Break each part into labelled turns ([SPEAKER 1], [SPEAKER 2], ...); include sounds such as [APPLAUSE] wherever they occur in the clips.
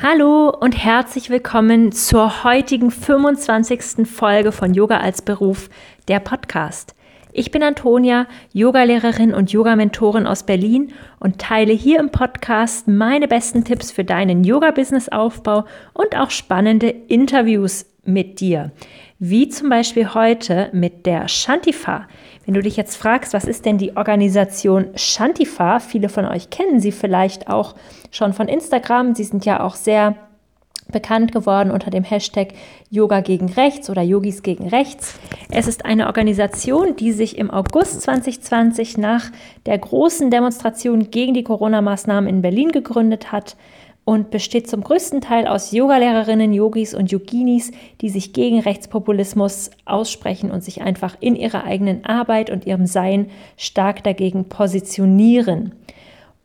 [SPEAKER 1] Hallo und herzlich willkommen zur heutigen 25. Folge von Yoga als Beruf, der Podcast. Ich bin Antonia, Yogalehrerin und Yogamentorin aus Berlin und teile hier im Podcast meine besten Tipps für deinen Yoga-Business-Aufbau und auch spannende Interviews mit dir. Wie zum Beispiel heute mit der Shantifa. Wenn du dich jetzt fragst, was ist denn die Organisation Shantifa? Viele von euch kennen sie vielleicht auch schon von Instagram. Sie sind ja auch sehr bekannt geworden unter dem Hashtag Yoga gegen Rechts oder Yogis gegen Rechts. Es ist eine Organisation, die sich im August 2020 nach der großen Demonstration gegen die Corona-Maßnahmen in Berlin gegründet hat und besteht zum größten Teil aus Yogalehrerinnen, Yogis und Yoginis, die sich gegen Rechtspopulismus aussprechen und sich einfach in ihrer eigenen Arbeit und ihrem Sein stark dagegen positionieren.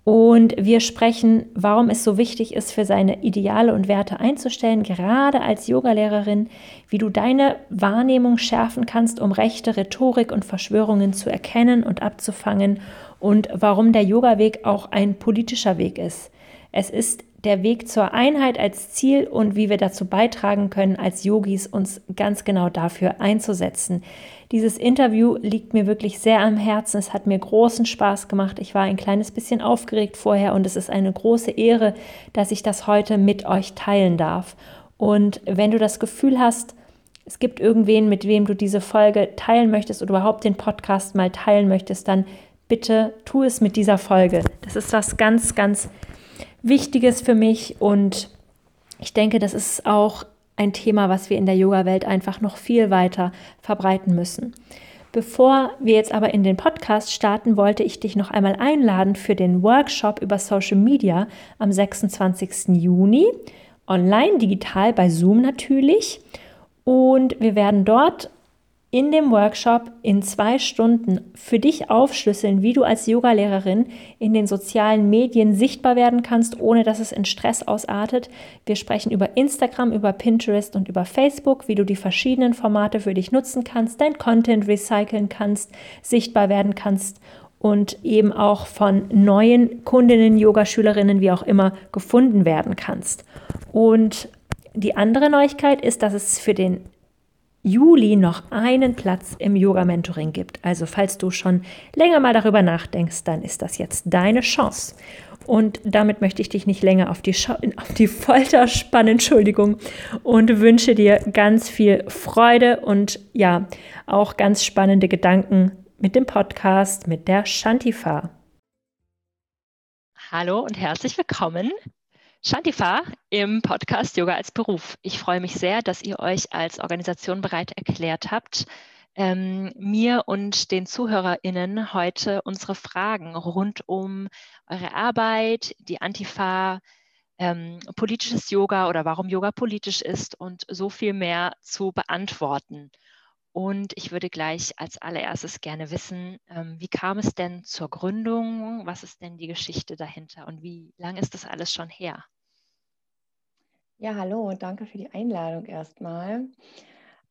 [SPEAKER 1] Und wir sprechen, warum es so wichtig ist, für seine Ideale und Werte einzustellen, gerade als Yogalehrerin, wie du deine Wahrnehmung schärfen kannst, um rechte Rhetorik und Verschwörungen zu erkennen und abzufangen und warum der Yoga-Weg auch ein politischer Weg ist. Es ist der Weg zur Einheit als Ziel und wie wir dazu beitragen können, als Yogis uns ganz genau dafür einzusetzen. Dieses Interview liegt mir wirklich sehr am Herzen. Es hat mir großen Spaß gemacht. Ich war ein kleines bisschen aufgeregt vorher und es ist eine große Ehre, dass ich das heute mit euch teilen darf. Und wenn du das Gefühl hast, es gibt irgendwen, mit wem du diese Folge teilen möchtest oder überhaupt den Podcast mal teilen möchtest, dann bitte tu es mit dieser Folge. Das ist was ganz, ganz Wichtiges für mich und ich denke, das ist auch ein Thema, was wir in der Yoga-Welt einfach noch viel weiter verbreiten müssen. Bevor wir jetzt aber in den Podcast starten, wollte ich dich noch einmal einladen für den Workshop über Social Media am 26. Juni, online, digital bei Zoom natürlich. Und wir werden dort in dem Workshop in zwei Stunden für dich aufschlüsseln, wie du als Yogalehrerin in den sozialen Medien sichtbar werden kannst, ohne dass es in Stress ausartet. Wir sprechen über Instagram, über Pinterest und über Facebook, wie du die verschiedenen Formate für dich nutzen kannst, dein Content recyceln kannst, sichtbar werden kannst und eben auch von neuen Kundinnen, Yogaschülerinnen, wie auch immer, gefunden werden kannst. Und die andere Neuigkeit ist, dass es für den Juli noch einen Platz im Yoga-Mentoring gibt. Also falls du schon länger mal darüber nachdenkst, dann ist das jetzt deine Chance. Und damit möchte ich dich nicht länger auf die, [LAUGHS] auf die Folter spannen, Entschuldigung, und wünsche dir ganz viel Freude und ja, auch ganz spannende Gedanken mit dem Podcast, mit der Shantifa. Hallo und herzlich willkommen Shantifa im Podcast Yoga als Beruf. Ich freue mich sehr, dass ihr euch als Organisation bereit erklärt habt, ähm, mir und den ZuhörerInnen heute unsere Fragen rund um eure Arbeit, die Antifa, ähm, politisches Yoga oder warum Yoga politisch ist und so viel mehr zu beantworten. Und ich würde gleich als allererstes gerne wissen, ähm, wie kam es denn zur Gründung? Was ist denn die Geschichte dahinter und wie lange ist das alles schon her?
[SPEAKER 2] Ja, hallo danke für die Einladung erstmal.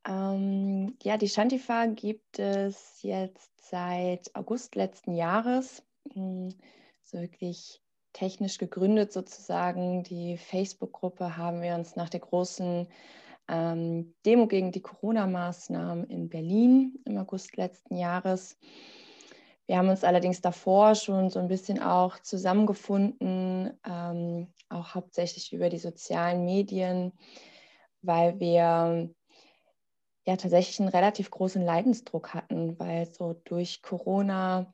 [SPEAKER 2] Ähm, ja, die Shantifa gibt es jetzt seit August letzten Jahres. Hm, so wirklich technisch gegründet sozusagen. Die Facebook-Gruppe haben wir uns nach der großen ähm, Demo gegen die Corona-Maßnahmen in Berlin im August letzten Jahres wir haben uns allerdings davor schon so ein bisschen auch zusammengefunden, ähm, auch hauptsächlich über die sozialen Medien, weil wir ja tatsächlich einen relativ großen Leidensdruck hatten, weil so durch Corona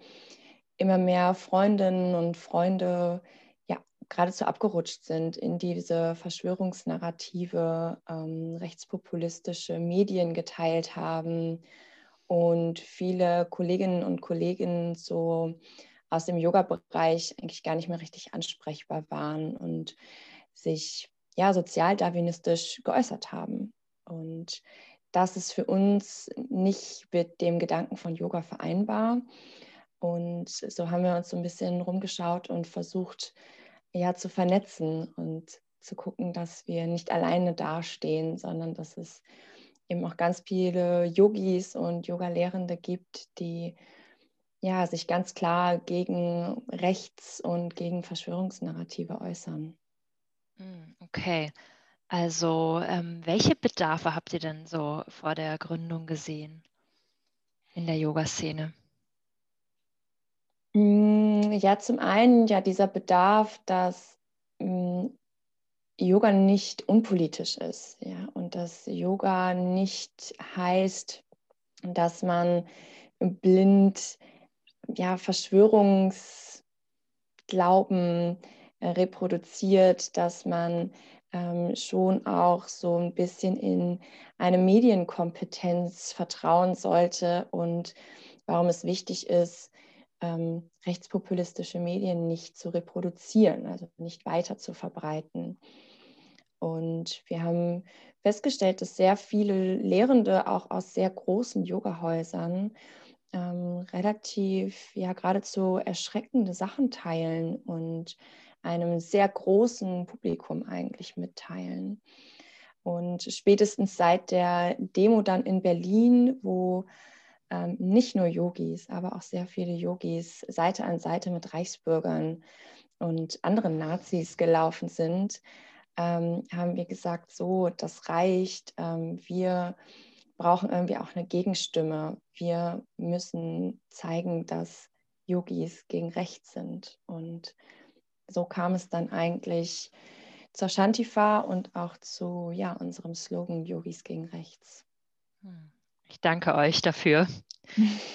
[SPEAKER 2] immer mehr Freundinnen und Freunde ja geradezu abgerutscht sind in diese Verschwörungsnarrative, ähm, rechtspopulistische Medien geteilt haben und viele Kolleginnen und Kollegen so aus dem Yoga-Bereich eigentlich gar nicht mehr richtig ansprechbar waren und sich ja sozialdarwinistisch geäußert haben. Und das ist für uns nicht mit dem Gedanken von Yoga vereinbar. Und so haben wir uns so ein bisschen rumgeschaut und versucht, ja, zu vernetzen und zu gucken, dass wir nicht alleine dastehen, sondern dass es eben auch ganz viele Yogis und Yoga-Lehrende gibt, die ja, sich ganz klar gegen Rechts- und gegen Verschwörungsnarrative äußern.
[SPEAKER 1] Hm, okay,
[SPEAKER 3] also ähm, welche Bedarfe habt ihr denn so vor der Gründung gesehen in der Yoga-Szene?
[SPEAKER 2] Mm, ja, zum einen ja dieser Bedarf, dass mm, Yoga nicht unpolitisch ist, ja, und dass Yoga nicht heißt, dass man blind ja Verschwörungsglauben äh, reproduziert, dass man ähm, schon auch so ein bisschen in eine Medienkompetenz vertrauen sollte und warum es wichtig ist, ähm, rechtspopulistische Medien nicht zu reproduzieren, also nicht weiter zu verbreiten. Und wir haben festgestellt, dass sehr viele Lehrende auch aus sehr großen Yoga-Häusern ähm, relativ, ja, geradezu erschreckende Sachen teilen und einem sehr großen Publikum eigentlich mitteilen. Und spätestens seit der Demo dann in Berlin, wo ähm, nicht nur Yogis, aber auch sehr viele Yogis Seite an Seite mit Reichsbürgern und anderen Nazis gelaufen sind, ähm, haben wir gesagt, so, das reicht. Ähm, wir brauchen irgendwie auch eine Gegenstimme. Wir müssen zeigen, dass Yogis gegen rechts sind. Und so kam es dann eigentlich zur Shantifa und auch zu ja, unserem Slogan Yogis gegen rechts.
[SPEAKER 3] Hm. Ich danke euch dafür.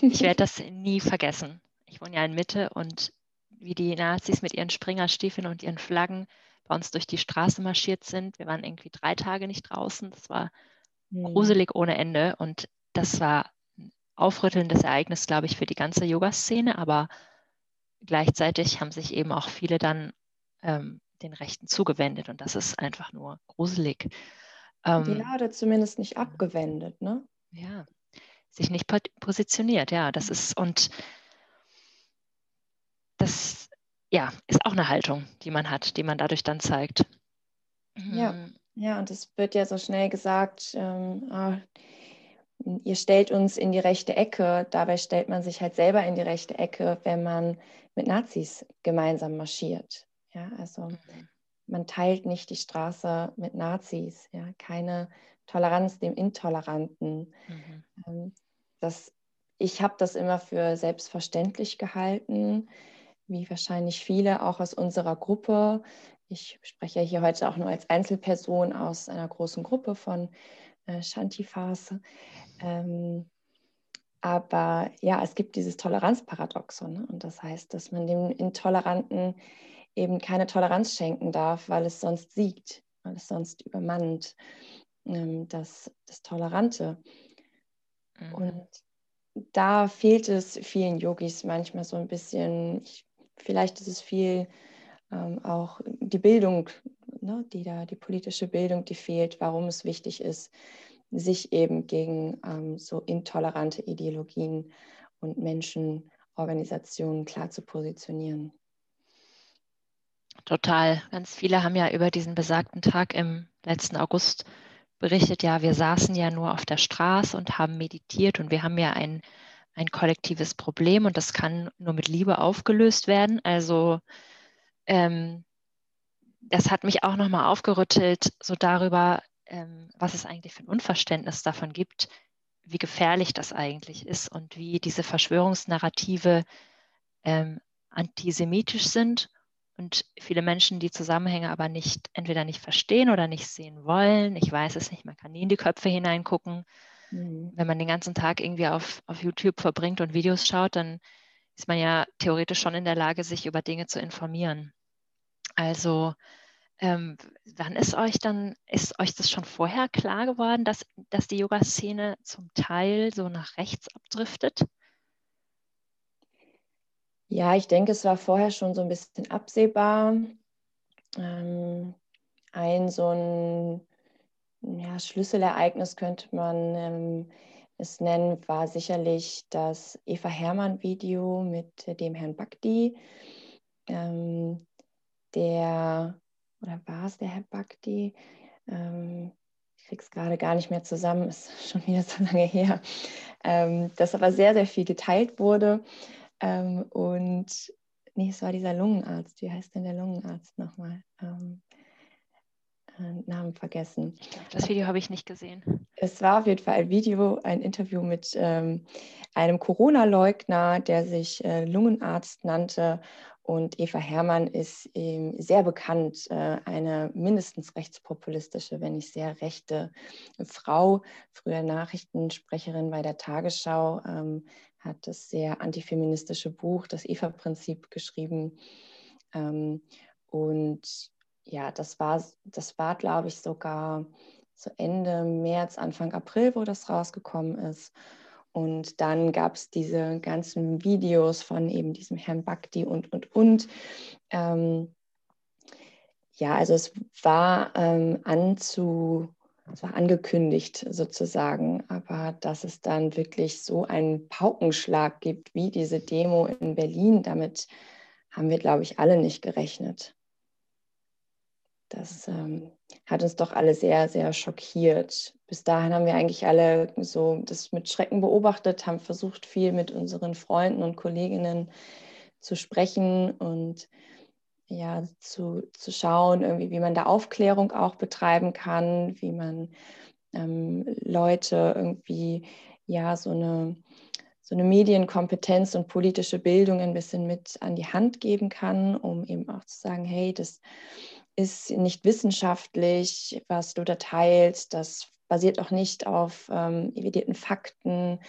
[SPEAKER 3] Ich werde das nie vergessen. Ich wohne ja in Mitte und wie die Nazis mit ihren Springerstiefeln und ihren Flaggen bei uns durch die Straße marschiert sind. Wir waren irgendwie drei Tage nicht draußen. Das war mhm. gruselig ohne Ende und das war ein aufrüttelndes Ereignis, glaube ich, für die ganze Yoga-Szene. Aber gleichzeitig haben sich eben auch viele dann ähm, den Rechten zugewendet und das ist einfach nur gruselig.
[SPEAKER 2] Ähm, ja, oder zumindest nicht abgewendet, ne?
[SPEAKER 3] Ja, sich nicht positioniert, ja, das ist und das ja, ist auch eine Haltung, die man hat, die man dadurch dann zeigt.
[SPEAKER 2] Ja, mhm. ja, und es wird ja so schnell gesagt, ähm, oh, ihr stellt uns in die rechte Ecke. Dabei stellt man sich halt selber in die rechte Ecke, wenn man mit Nazis gemeinsam marschiert. Ja, also mhm. man teilt nicht die Straße mit Nazis. Ja, keine Toleranz dem Intoleranten. Mhm. Ähm, das, ich habe das immer für selbstverständlich gehalten wie wahrscheinlich viele auch aus unserer Gruppe. Ich spreche hier heute auch nur als Einzelperson aus einer großen Gruppe von äh, Shantifas. Ähm, aber ja, es gibt dieses Toleranzparadoxon. Ne? Und das heißt, dass man dem Intoleranten eben keine Toleranz schenken darf, weil es sonst siegt, weil es sonst übermannt ähm, das, das Tolerante. Mhm. Und da fehlt es vielen Yogis manchmal so ein bisschen, ich vielleicht ist es viel ähm, auch die Bildung, ne, die da, die politische Bildung, die fehlt, warum es wichtig ist, sich eben gegen ähm, so intolerante Ideologien und Menschenorganisationen klar zu positionieren.
[SPEAKER 3] Total. Ganz viele haben ja über diesen besagten Tag im letzten August berichtet, ja, wir saßen ja nur auf der Straße und haben meditiert und wir haben ja ein ein kollektives Problem und das kann nur mit Liebe aufgelöst werden. Also ähm, das hat mich auch nochmal aufgerüttelt, so darüber, ähm, was es eigentlich für ein Unverständnis davon gibt, wie gefährlich das eigentlich ist und wie diese Verschwörungsnarrative ähm, antisemitisch sind und viele Menschen die Zusammenhänge aber nicht, entweder nicht verstehen oder nicht sehen wollen. Ich weiß es nicht, man kann nie in die Köpfe hineingucken. Mhm. Wenn man den ganzen Tag irgendwie auf, auf YouTube verbringt und Videos schaut, dann ist man ja theoretisch schon in der Lage, sich über Dinge zu informieren. Also ähm, wann ist euch dann, ist euch das schon vorher klar geworden, dass, dass die Yoga-Szene zum Teil so nach rechts abdriftet?
[SPEAKER 2] Ja, ich denke, es war vorher schon so ein bisschen absehbar. Ähm, ein so ein ja, Schlüsselereignis könnte man ähm, es nennen, war sicherlich das Eva Hermann-Video mit dem Herrn Bakti. Ähm, der, oder war es der Herr Bakti? Ähm, ich es gerade gar nicht mehr zusammen, [LAUGHS] ist schon wieder so lange her. Ähm, das aber sehr, sehr viel geteilt wurde. Ähm, und nee, es war dieser Lungenarzt. Wie heißt denn der Lungenarzt nochmal? Ähm, äh, Namen vergessen.
[SPEAKER 3] Das Video habe ich nicht gesehen.
[SPEAKER 2] Es war auf jeden Fall ein Video, ein Interview mit ähm, einem Corona-Leugner, der sich äh, Lungenarzt nannte. Und Eva Herrmann ist ähm, sehr bekannt, äh, eine mindestens rechtspopulistische, wenn nicht sehr rechte Frau, früher Nachrichtensprecherin bei der Tagesschau, ähm, hat das sehr antifeministische Buch, das Eva-Prinzip, geschrieben. Ähm, und ja, das war, das war, glaube ich, sogar so Ende März, Anfang April, wo das rausgekommen ist. Und dann gab es diese ganzen Videos von eben diesem Herrn Bakti und, und, und. Ähm, ja, also es war ähm, anzu, es war angekündigt sozusagen, aber dass es dann wirklich so einen Paukenschlag gibt wie diese Demo in Berlin, damit haben wir, glaube ich, alle nicht gerechnet. Das ähm, hat uns doch alle sehr, sehr schockiert. Bis dahin haben wir eigentlich alle so das mit Schrecken beobachtet, haben versucht, viel mit unseren Freunden und Kolleginnen zu sprechen und ja, zu, zu schauen, irgendwie, wie man da Aufklärung auch betreiben kann, wie man ähm, Leute irgendwie ja so eine, so eine Medienkompetenz und politische Bildung ein bisschen mit an die Hand geben kann, um eben auch zu sagen, hey, das ist nicht wissenschaftlich, was du da teilst. Das basiert auch nicht auf ähm, evidierten Fakten.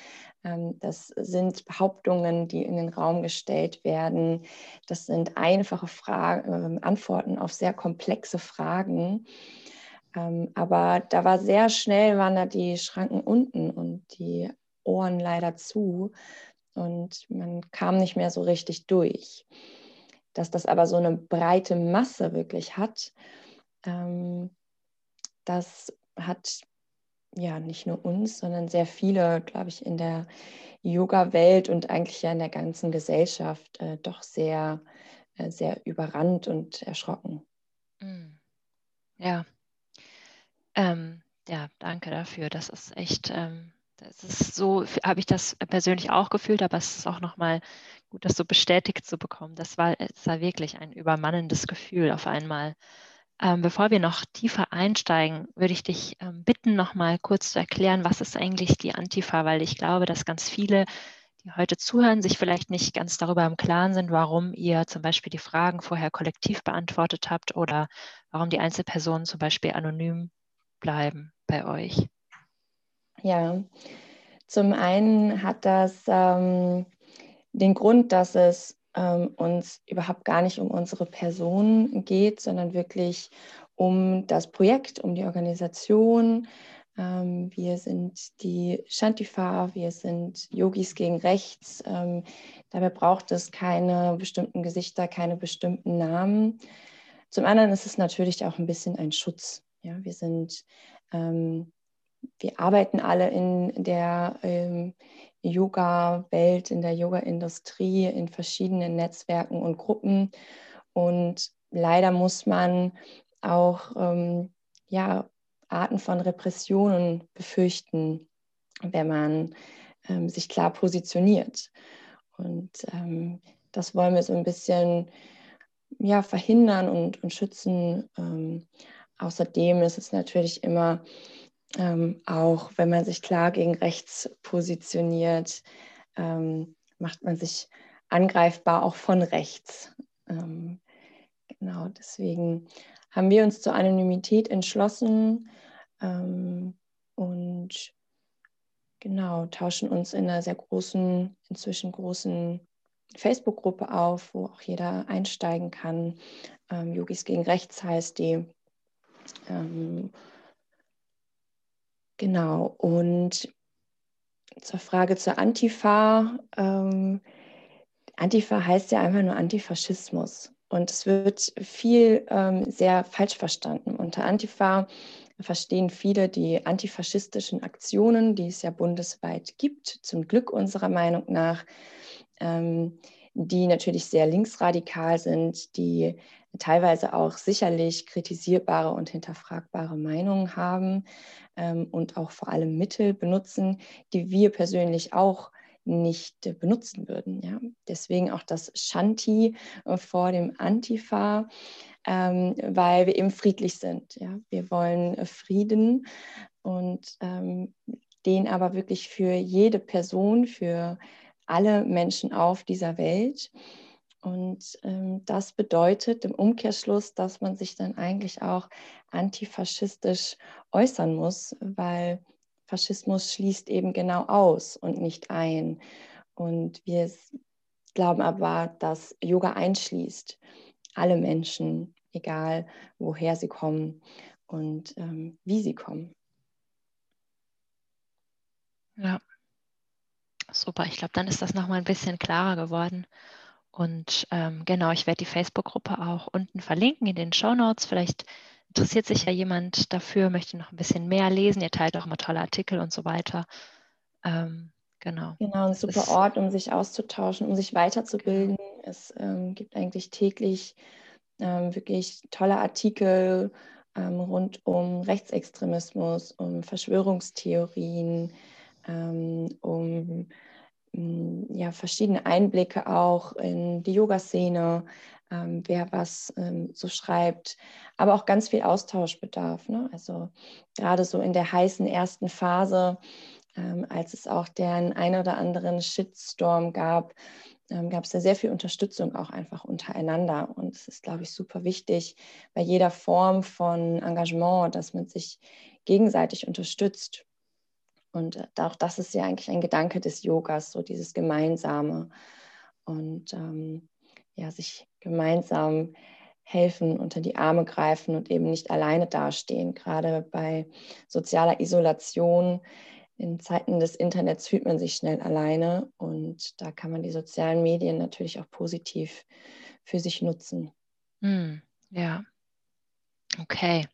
[SPEAKER 2] Ähm, das sind Behauptungen, die in den Raum gestellt werden. Das sind einfache Fragen, äh, Antworten auf sehr komplexe Fragen. Ähm, aber da war sehr schnell, waren da die Schranken unten und die Ohren leider zu. Und man kam nicht mehr so richtig durch dass das aber so eine breite Masse wirklich hat, ähm, das hat ja nicht nur uns, sondern sehr viele, glaube ich, in der Yoga-Welt und eigentlich ja in der ganzen Gesellschaft äh, doch sehr, äh, sehr überrannt und erschrocken.
[SPEAKER 3] Mm. Ja. Ähm, ja, danke dafür. Das ist echt, ähm, das ist so, habe ich das persönlich auch gefühlt, aber es ist auch nochmal gut, das so bestätigt zu bekommen. Das war, es war wirklich ein übermannendes Gefühl auf einmal. Ähm, bevor wir noch tiefer einsteigen, würde ich dich ähm, bitten, noch mal kurz zu erklären, was ist eigentlich die Antifa, weil ich glaube, dass ganz viele, die heute zuhören, sich vielleicht nicht ganz darüber im Klaren sind, warum ihr zum Beispiel die Fragen vorher kollektiv beantwortet habt oder warum die Einzelpersonen zum Beispiel anonym bleiben bei euch.
[SPEAKER 2] Ja, zum einen hat das ähm, den Grund, dass es ähm, uns überhaupt gar nicht um unsere Person geht, sondern wirklich um das Projekt, um die Organisation. Ähm, wir sind die Shantifa, wir sind Yogis gegen Rechts. Ähm, dabei braucht es keine bestimmten Gesichter, keine bestimmten Namen. Zum anderen ist es natürlich auch ein bisschen ein Schutz. Ja, wir sind ähm, wir arbeiten alle in der ähm, Yoga-Welt, in der Yoga-Industrie, in verschiedenen Netzwerken und Gruppen. Und leider muss man auch ähm, ja, Arten von Repressionen befürchten, wenn man ähm, sich klar positioniert. Und ähm, das wollen wir so ein bisschen ja, verhindern und, und schützen. Ähm, außerdem ist es natürlich immer ähm, auch wenn man sich klar gegen rechts positioniert, ähm, macht man sich angreifbar auch von rechts. Ähm, genau, deswegen haben wir uns zur Anonymität entschlossen ähm, und genau tauschen uns in einer sehr großen, inzwischen großen Facebook-Gruppe auf, wo auch jeder einsteigen kann. Ähm, Yogis gegen Rechts heißt die. Genau, und zur Frage zur Antifa. Ähm, Antifa heißt ja einfach nur Antifaschismus. Und es wird viel ähm, sehr falsch verstanden. Unter Antifa verstehen viele die antifaschistischen Aktionen, die es ja bundesweit gibt, zum Glück unserer Meinung nach, ähm, die natürlich sehr linksradikal sind, die teilweise auch sicherlich kritisierbare und hinterfragbare Meinungen haben ähm, und auch vor allem Mittel benutzen, die wir persönlich auch nicht äh, benutzen würden. Ja? Deswegen auch das Shanti äh, vor dem Antifa. ähm, weil wir eben friedlich sind. Ja? Wir wollen äh, Frieden und ähm, den aber wirklich für jede Person, für alle Menschen auf dieser Welt. Und ähm, das bedeutet im Umkehrschluss, dass man sich dann eigentlich auch antifaschistisch äußern muss, weil Faschismus schließt eben genau aus und nicht ein. Und wir glauben aber, dass Yoga einschließt alle Menschen, egal woher sie kommen und ähm, wie sie kommen.
[SPEAKER 3] Ja, super. Ich glaube, dann ist das nochmal ein bisschen klarer geworden. Und ähm, genau, ich werde die Facebook-Gruppe auch unten verlinken in den Show Notes. Vielleicht interessiert sich ja jemand dafür, möchte noch ein bisschen mehr lesen. Ihr teilt auch immer tolle Artikel und so weiter. Ähm, genau.
[SPEAKER 2] Genau, ein super ist, Ort, um sich auszutauschen, um sich weiterzubilden. Genau. Es ähm, gibt eigentlich täglich ähm, wirklich tolle Artikel ähm, rund um Rechtsextremismus, um Verschwörungstheorien, ähm, um ja, verschiedene Einblicke auch in die Yoga-Szene, ähm, wer was ähm, so schreibt, aber auch ganz viel Austauschbedarf. Ne? Also gerade so in der heißen ersten Phase, ähm, als es auch den ein oder anderen Shitstorm gab, ähm, gab es ja sehr viel Unterstützung auch einfach untereinander. Und es ist, glaube ich, super wichtig bei jeder Form von Engagement, dass man sich gegenseitig unterstützt. Und äh, auch das ist ja eigentlich ein Gedanke des Yogas, so dieses Gemeinsame. Und ähm, ja, sich gemeinsam helfen, unter die Arme greifen und eben nicht alleine dastehen. Gerade bei sozialer Isolation in Zeiten des Internets fühlt man sich schnell alleine und da kann man die sozialen Medien natürlich auch positiv für sich nutzen.
[SPEAKER 3] Hm, ja. Okay,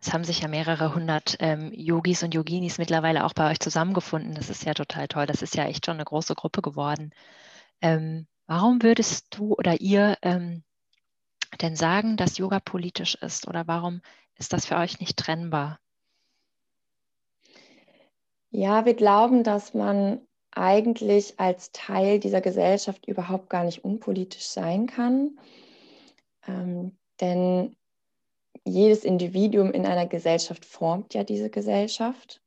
[SPEAKER 3] es haben sich ja mehrere hundert ähm, Yogis und Yoginis mittlerweile auch bei euch zusammengefunden. Das ist ja total toll. Das ist ja echt schon eine große Gruppe geworden. Ähm, warum würdest du oder ihr ähm, denn sagen, dass Yoga politisch ist? Oder warum ist das für euch nicht trennbar?
[SPEAKER 2] Ja, wir glauben, dass man eigentlich als Teil dieser Gesellschaft überhaupt gar nicht unpolitisch sein kann. Ähm, denn jedes Individuum in einer Gesellschaft formt ja diese Gesellschaft.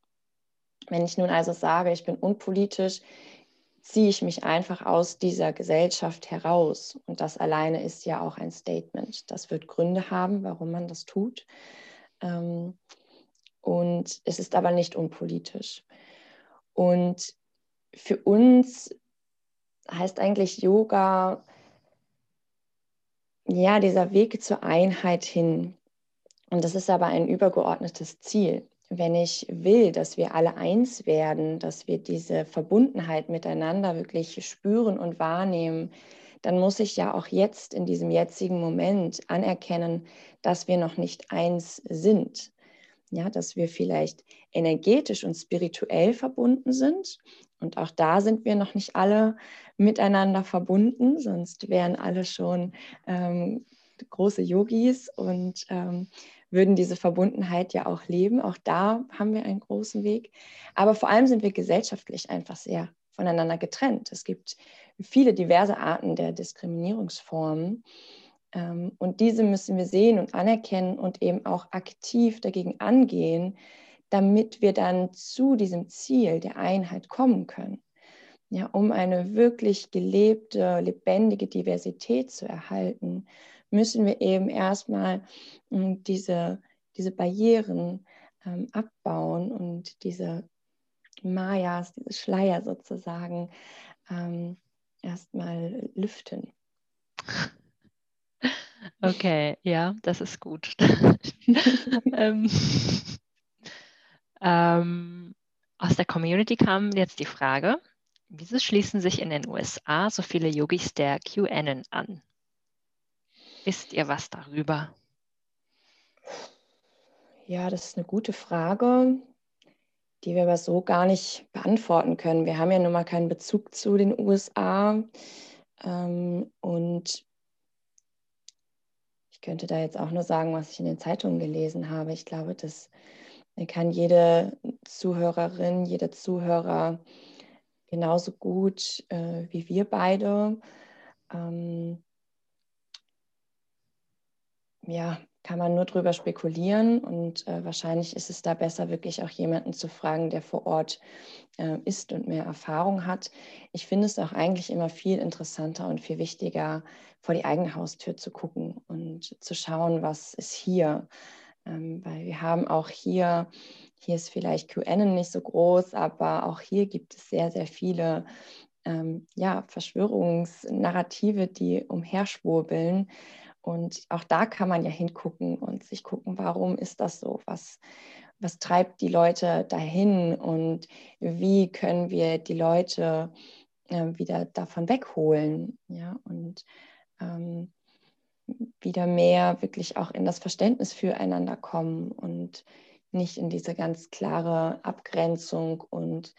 [SPEAKER 2] Wenn ich nun also sage, ich bin unpolitisch, ziehe ich mich einfach aus dieser Gesellschaft heraus. Und das alleine ist ja auch ein Statement. Das wird Gründe haben, warum man das tut. Ähm, und es ist aber nicht unpolitisch. Und für uns heißt eigentlich Yoga, ja, dieser Weg zur Einheit hin. Und das ist aber ein übergeordnetes Ziel. Wenn ich will, dass wir alle eins werden, dass wir diese Verbundenheit miteinander wirklich spüren und wahrnehmen, dann muss ich ja auch jetzt in diesem jetzigen Moment anerkennen, dass wir noch nicht eins sind ja, dass wir vielleicht energetisch und spirituell verbunden sind. Und auch da sind wir noch nicht alle miteinander verbunden, sonst wären alle schon ähm, große Yogis und ähm, würden diese Verbundenheit ja auch leben. Auch da haben wir einen großen Weg. Aber vor allem sind wir gesellschaftlich einfach sehr voneinander getrennt. Es gibt viele diverse Arten der Diskriminierungsformen. Ähm, und diese müssen wir sehen und anerkennen und eben auch aktiv dagegen angehen, damit wir dann zu diesem Ziel der Einheit kommen können. Ja, um eine wirklich gelebte, lebendige Diversität zu erhalten, müssen wir eben erstmal hm, diese, diese Barrieren ähm, abbauen und diese Mayas, diese Schleier sozusagen, ähm, erstmal lüften.
[SPEAKER 3] Okay, ja, das ist gut. [LAUGHS] ähm, ähm, aus der Community kam jetzt die Frage, wieso schließen sich in den USA so viele Yogis der QAnon an? Wisst ihr was darüber?
[SPEAKER 2] Ja, das ist eine gute Frage, die wir aber so gar nicht beantworten können. Wir haben ja nun mal keinen Bezug zu den USA. Ähm, und ich könnte da jetzt auch nur sagen, was ich in den Zeitungen gelesen habe. Ich glaube, das kann jede Zuhörerin, jeder Zuhörer genauso gut äh, wie wir beide ähm, ja, kann man nur drüber spekulieren und äh, wahrscheinlich ist es da besser, wirklich auch jemanden zu fragen, der vor Ort äh, ist und mehr Erfahrung hat. Ich finde es auch eigentlich immer viel interessanter und viel wichtiger, vor die eigene Haustür zu gucken und zu schauen, was ist hier. Ähm, weil wir haben auch hier, hier ist vielleicht QN nicht so groß, aber auch hier gibt es sehr, sehr viele ähm, ja, Verschwörungsnarrative, die umherschwurbeln und auch da kann man ja hingucken und sich gucken, warum ist das so? Was, was treibt die Leute dahin und wie können wir die Leute äh, wieder davon wegholen? Ja, und ähm, wieder mehr wirklich auch in das Verständnis füreinander kommen und nicht in diese ganz klare Abgrenzung und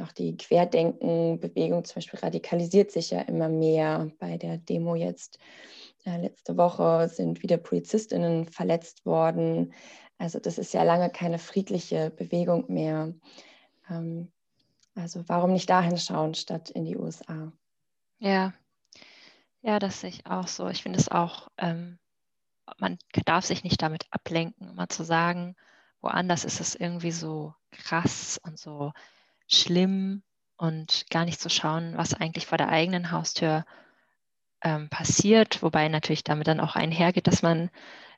[SPEAKER 2] auch die Querdenken-Bewegung zum Beispiel radikalisiert sich ja immer mehr. Bei der Demo jetzt äh, letzte Woche sind wieder Polizistinnen verletzt worden. Also das ist ja lange keine friedliche Bewegung mehr. Ähm, also warum nicht dahin schauen statt in die USA?
[SPEAKER 3] Ja, ja, das sehe ich auch so. Ich finde es auch, ähm, man darf sich nicht damit ablenken, mal zu sagen, woanders ist es irgendwie so krass und so schlimm und gar nicht zu schauen, was eigentlich vor der eigenen Haustür ähm, passiert, wobei natürlich damit dann auch einhergeht, dass man,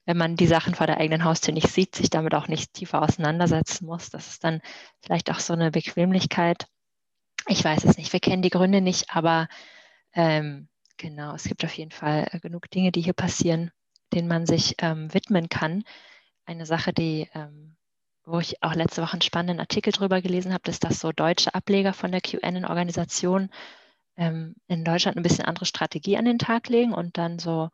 [SPEAKER 3] wenn man die Sachen vor der eigenen Haustür nicht sieht, sich damit auch nicht tiefer auseinandersetzen muss. Das ist dann vielleicht auch so eine Bequemlichkeit. Ich weiß es nicht, wir kennen die Gründe nicht, aber ähm, genau, es gibt auf jeden Fall äh, genug Dinge, die hier passieren, denen man sich ähm, widmen kann. Eine Sache, die ähm, wo ich auch letzte Woche einen spannenden Artikel drüber gelesen habe, ist, dass so deutsche Ableger von der QN-Organisation ähm, in Deutschland ein bisschen andere Strategie an den Tag legen und dann so,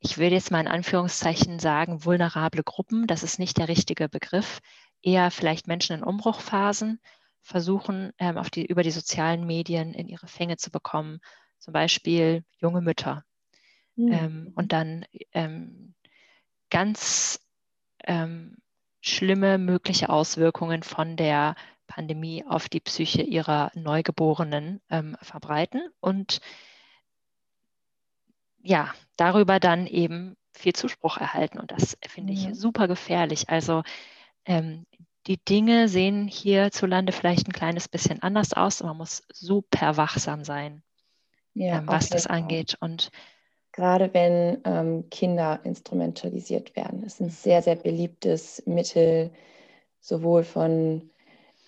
[SPEAKER 3] ich will jetzt mal in Anführungszeichen sagen, vulnerable Gruppen, das ist nicht der richtige Begriff, eher vielleicht Menschen in Umbruchphasen versuchen, ähm, die, über die sozialen Medien in ihre Fänge zu bekommen, zum Beispiel junge Mütter. Mhm. Ähm, und dann ähm, ganz ähm, schlimme mögliche Auswirkungen von der Pandemie auf die Psyche ihrer Neugeborenen ähm, verbreiten und ja, darüber dann eben viel Zuspruch erhalten. Und das finde ich ja. super gefährlich. Also ähm, die Dinge sehen hierzulande vielleicht ein kleines bisschen anders aus. Man muss super wachsam sein, ja, ähm, was das angeht. Und
[SPEAKER 2] gerade wenn ähm, Kinder instrumentalisiert werden. Ist ein sehr, sehr beliebtes Mittel, sowohl von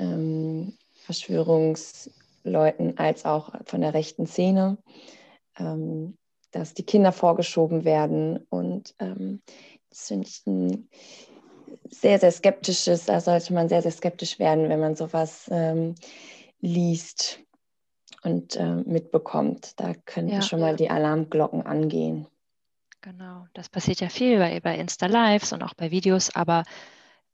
[SPEAKER 2] ähm, Verschwörungsleuten als auch von der rechten Szene, ähm, dass die Kinder vorgeschoben werden. Und ähm, das finde ich ein sehr, sehr skeptisches, da sollte man sehr, sehr skeptisch werden, wenn man sowas ähm, liest und äh, mitbekommt. Da könnten ja. schon mal die Alarmglocken angehen.
[SPEAKER 3] Genau, das passiert ja viel bei, bei Insta-Lives und auch bei Videos, aber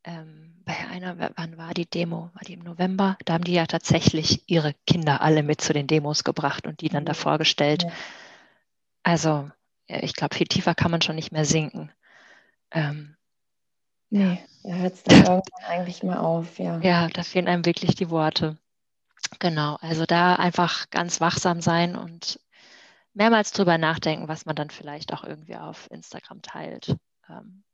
[SPEAKER 3] ähm, bei einer, wann war die Demo? War die im November? Da haben die ja tatsächlich ihre Kinder alle mit zu den Demos gebracht und die dann da vorgestellt. Ja. Also, ich glaube, viel tiefer kann man schon nicht mehr sinken. Ähm,
[SPEAKER 2] nee, da hört es dann irgendwann [LAUGHS] eigentlich mal auf, ja.
[SPEAKER 3] Ja, da fehlen einem wirklich die Worte. Genau, also da einfach ganz wachsam sein und mehrmals drüber nachdenken, was man dann vielleicht auch irgendwie auf Instagram teilt. Ähm,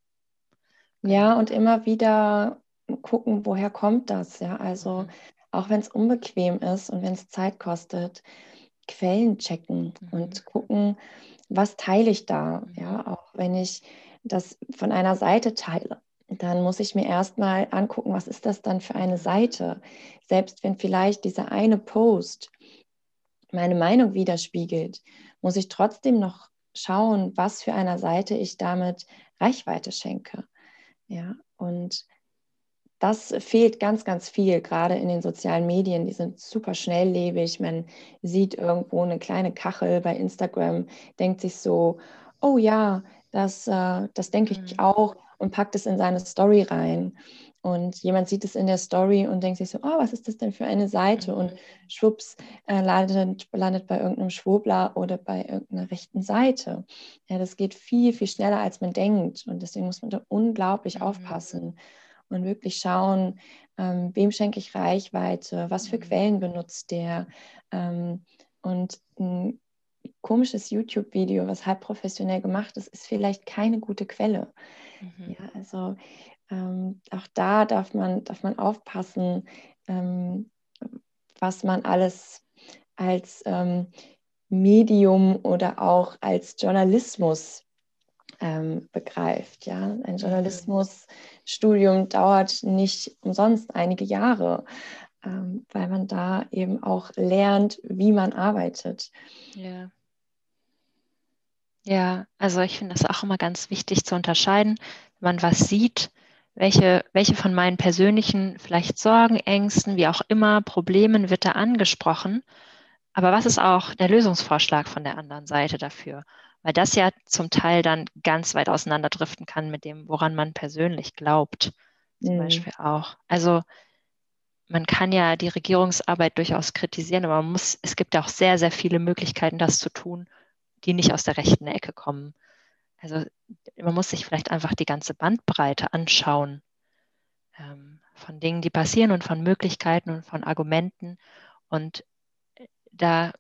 [SPEAKER 2] ja, und immer wieder gucken, woher kommt das, ja. Also mhm. auch wenn es unbequem ist und wenn es Zeit kostet, Quellen checken mhm. und gucken, was teile ich da, mhm. ja, auch wenn ich das von einer Seite teile dann muss ich mir erstmal angucken, was ist das dann für eine Seite. Selbst wenn vielleicht dieser eine Post meine Meinung widerspiegelt, muss ich trotzdem noch schauen, was für einer Seite ich damit Reichweite schenke. Ja, und das fehlt ganz, ganz viel, gerade in den sozialen Medien. Die sind super schnelllebig. Man sieht irgendwo eine kleine Kachel bei Instagram, denkt sich so, oh ja, das, äh, das denke ich mhm. auch und packt es in seine Story rein. Und jemand sieht es in der Story und denkt sich so, oh, was ist das denn für eine Seite? Und mhm. schwupps, äh, landet, landet bei irgendeinem Schwurbler oder bei irgendeiner rechten Seite. Ja, das geht viel, viel schneller, als man denkt. Und deswegen muss man da unglaublich mhm. aufpassen und wirklich schauen, ähm, wem schenke ich Reichweite, was für mhm. Quellen benutzt der. Ähm, und komisches YouTube-Video, was halb professionell gemacht ist, ist vielleicht keine gute Quelle. Mhm. Ja, also ähm, auch da darf man, darf man aufpassen, ähm, was man alles als ähm, Medium oder auch als Journalismus ähm, begreift. Ja? Ein. Journalismusstudium dauert nicht umsonst einige Jahre, ähm, weil man da eben auch lernt, wie man arbeitet.
[SPEAKER 3] Ja. Ja, also ich finde das auch immer ganz wichtig zu unterscheiden, wenn man was sieht, welche, welche von meinen persönlichen vielleicht Sorgen, Ängsten, wie auch immer, Problemen wird da angesprochen. Aber was ist auch der Lösungsvorschlag von der anderen Seite dafür? Weil das ja zum Teil dann ganz weit auseinanderdriften kann mit dem, woran man persönlich glaubt. Zum mhm. Beispiel auch. Also man kann ja die Regierungsarbeit durchaus kritisieren, aber man muss, es gibt ja auch sehr, sehr viele Möglichkeiten, das zu tun, die nicht aus der rechten Ecke kommen. Also man muss sich vielleicht einfach die ganze Bandbreite anschauen ähm, von Dingen, die passieren und von Möglichkeiten und von Argumenten. Und äh, da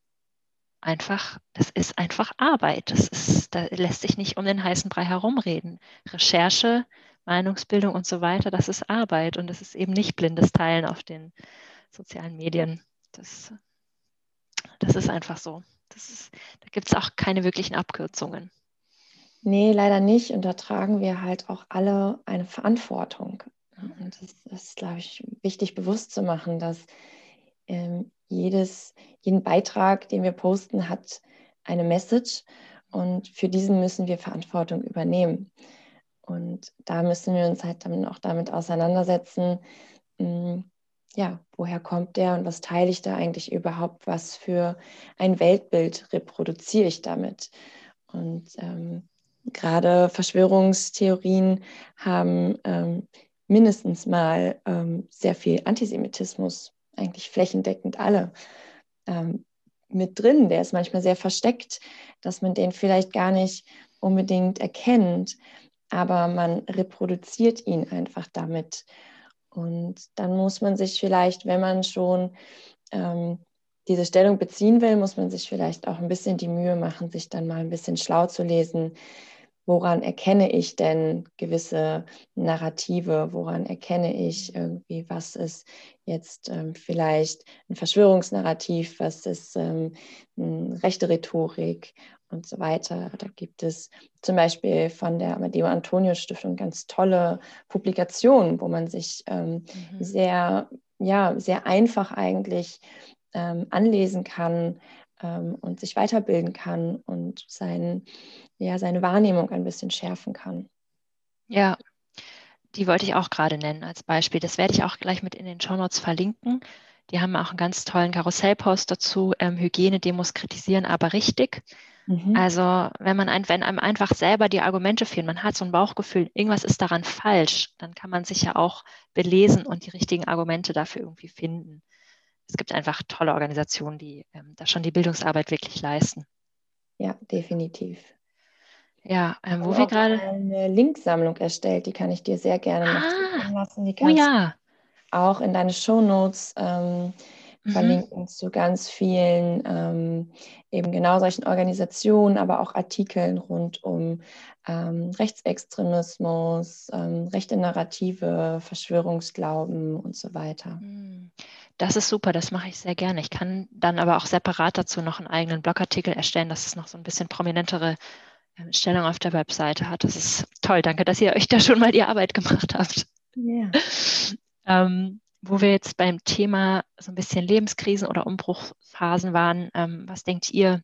[SPEAKER 3] einfach, das ist einfach Arbeit. Das ist, da lässt sich nicht um den heißen Brei herumreden. Recherche, Meinungsbildung und so weiter, das ist Arbeit und das ist eben nicht blindes Teilen auf den sozialen Medien. Das, das ist einfach so. Ist, da gibt es auch keine wirklichen Abkürzungen.
[SPEAKER 2] Nee, leider nicht. Und da tragen wir halt auch alle eine Verantwortung. Und das, ist, glaube ich, wichtig bewusst zu machen, dass ähm, jedes, jeden Beitrag, den wir posten, hat eine Message. Und für diesen müssen wir Verantwortung übernehmen. Und da müssen wir uns halt dann auch damit auseinandersetzen, mh, hm, ja, woher kommt der und was teile ich da eigentlich überhaupt? Was für ein Weltbild reproduziere ich damit? Und ähm, gerade Verschwörungstheorien haben ähm, mindestens mal ähm, sehr viel Antisemitismus, eigentlich flächendeckend alle, ähm, mit drin. Der ist manchmal sehr versteckt, dass man den vielleicht gar nicht unbedingt erkennt, aber man reproduziert ihn einfach damit. Und dann muss man sich vielleicht, wenn man schon ähm, diese Stellung beziehen will, muss man sich vielleicht auch ein bisschen die Mühe machen, sich dann mal ein bisschen schlau zu lesen, woran erkenne ich denn gewisse Narrative, woran erkenne ich irgendwie, was ist jetzt ähm, vielleicht ein Verschwörungsnarrativ, was ist ähm, rechte Rhetorik und so weiter. Da gibt es zum Beispiel von der Amadeo Antonio Stiftung ganz tolle Publikationen, wo man sich ähm, mhm. sehr, ja, sehr einfach eigentlich ähm, anlesen kann, ähm, und sich weiterbilden kann und sein, ja, seine Wahrnehmung ein bisschen schärfen kann.
[SPEAKER 3] Ja, die wollte ich auch gerade nennen als Beispiel. Das werde ich auch gleich mit in den Shownotes verlinken. Die haben auch einen ganz tollen Karussellpost dazu, ähm, Hygienedemos kritisieren, aber richtig. Mhm. Also wenn man ein, wenn einem einfach selber die Argumente fehlen, man hat so ein Bauchgefühl, irgendwas ist daran falsch, dann kann man sich ja auch belesen und die richtigen Argumente dafür irgendwie finden es gibt einfach tolle Organisationen, die ähm, da schon die Bildungsarbeit wirklich leisten.
[SPEAKER 2] Ja, definitiv.
[SPEAKER 3] Ja, ähm, wo wir gerade.
[SPEAKER 2] eine Linksammlung erstellt, die kann ich dir sehr gerne ah, lassen. Die
[SPEAKER 3] oh ja.
[SPEAKER 2] auch in deine Shownotes ähm, mhm. verlinken zu ganz vielen ähm, eben genau solchen Organisationen, aber auch Artikeln rund um ähm, Rechtsextremismus, ähm, rechte Narrative, Verschwörungsglauben und so weiter. Mhm.
[SPEAKER 3] Das ist super, das mache ich sehr gerne. Ich kann dann aber auch separat dazu noch einen eigenen Blogartikel erstellen, dass es noch so ein bisschen prominentere ähm, Stellung auf der Webseite hat. Das ist toll. Danke, dass ihr euch da schon mal die Arbeit gemacht habt. Ja. [LAUGHS] ähm, wo wir jetzt beim Thema so ein bisschen Lebenskrisen oder Umbruchphasen waren, ähm, was denkt ihr,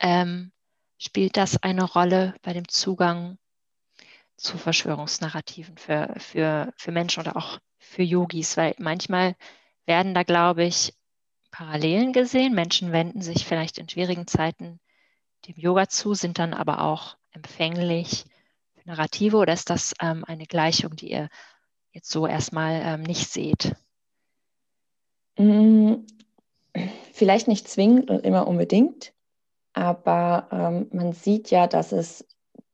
[SPEAKER 3] ähm, spielt das eine Rolle bei dem Zugang zu Verschwörungsnarrativen für, für, für Menschen oder auch für Yogis? Weil manchmal werden da, glaube ich, Parallelen gesehen. Menschen wenden sich vielleicht in schwierigen Zeiten dem Yoga zu, sind dann aber auch empfänglich für Narrative oder ist das ähm, eine Gleichung, die ihr jetzt so erstmal ähm, nicht seht?
[SPEAKER 2] Mm, vielleicht nicht zwingend und immer unbedingt, aber ähm, man sieht ja, dass es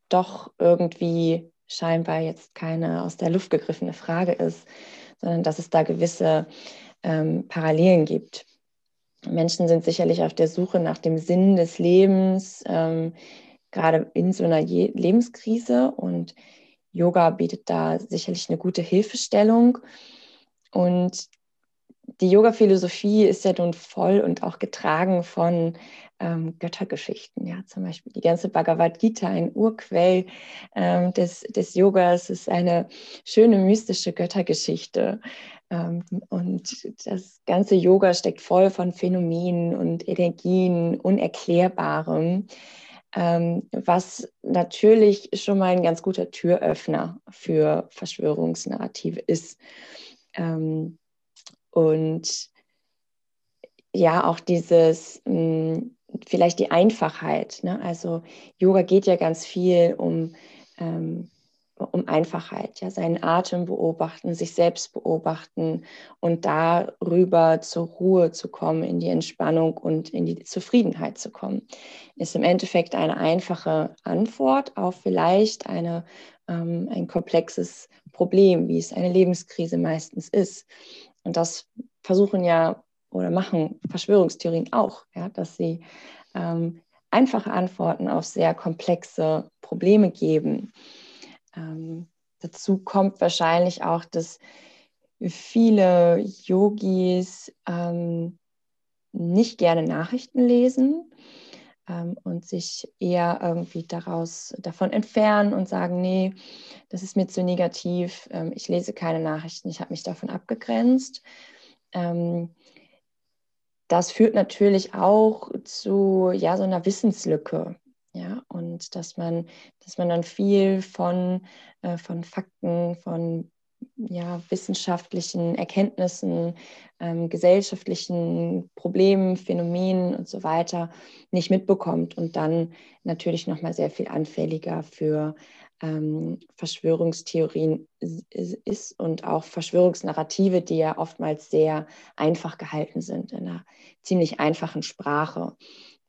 [SPEAKER 2] doch irgendwie scheinbar jetzt keine aus der Luft gegriffene Frage ist, sondern dass es da gewisse ähm, Parallelen gibt. Menschen sind sicherlich auf der Suche nach dem Sinn des Lebens, ähm, gerade in so einer Je Lebenskrise. Und Yoga bietet da sicherlich eine gute Hilfestellung. Und die Yoga-Philosophie ist ja nun voll und auch getragen von ähm, Göttergeschichten. Ja, zum Beispiel die ganze Bhagavad Gita, ein Urquell ähm, des, des Yogas, ist eine schöne mystische Göttergeschichte. Ähm, und das ganze Yoga steckt voll von Phänomenen und Energien, Unerklärbarem, ähm, was natürlich schon mal ein ganz guter Türöffner für Verschwörungsnarrative ist. Ähm, und ja, auch dieses, hm, vielleicht die Einfachheit. Ne? Also Yoga geht ja ganz viel um, ähm, um Einfachheit, ja, seinen Atem beobachten, sich selbst beobachten und darüber zur Ruhe zu kommen, in die Entspannung und in die Zufriedenheit zu kommen, ist im Endeffekt eine einfache Antwort auf vielleicht eine, ähm, ein komplexes Problem, wie es eine Lebenskrise meistens ist. Und das versuchen ja oder machen Verschwörungstheorien auch, ja, dass sie ähm, einfache Antworten auf sehr komplexe Probleme geben. Ähm, dazu kommt wahrscheinlich auch, dass viele Yogis ähm, nicht gerne Nachrichten lesen ähm, und sich eher irgendwie daraus davon entfernen und sagen, nee, das ist mir zu negativ, ähm, ich lese keine Nachrichten, ich habe mich davon abgegrenzt. Ähm, das führt natürlich auch zu ja, so einer Wissenslücke. Ja, und dass man, dass man dann viel von, äh, von Fakten, von ja, wissenschaftlichen Erkenntnissen, ähm, gesellschaftlichen Problemen, Phänomenen und so weiter nicht mitbekommt und dann natürlich nochmal sehr viel anfälliger für ähm, Verschwörungstheorien ist und auch Verschwörungsnarrative, die ja oftmals sehr einfach gehalten sind, in einer ziemlich einfachen Sprache.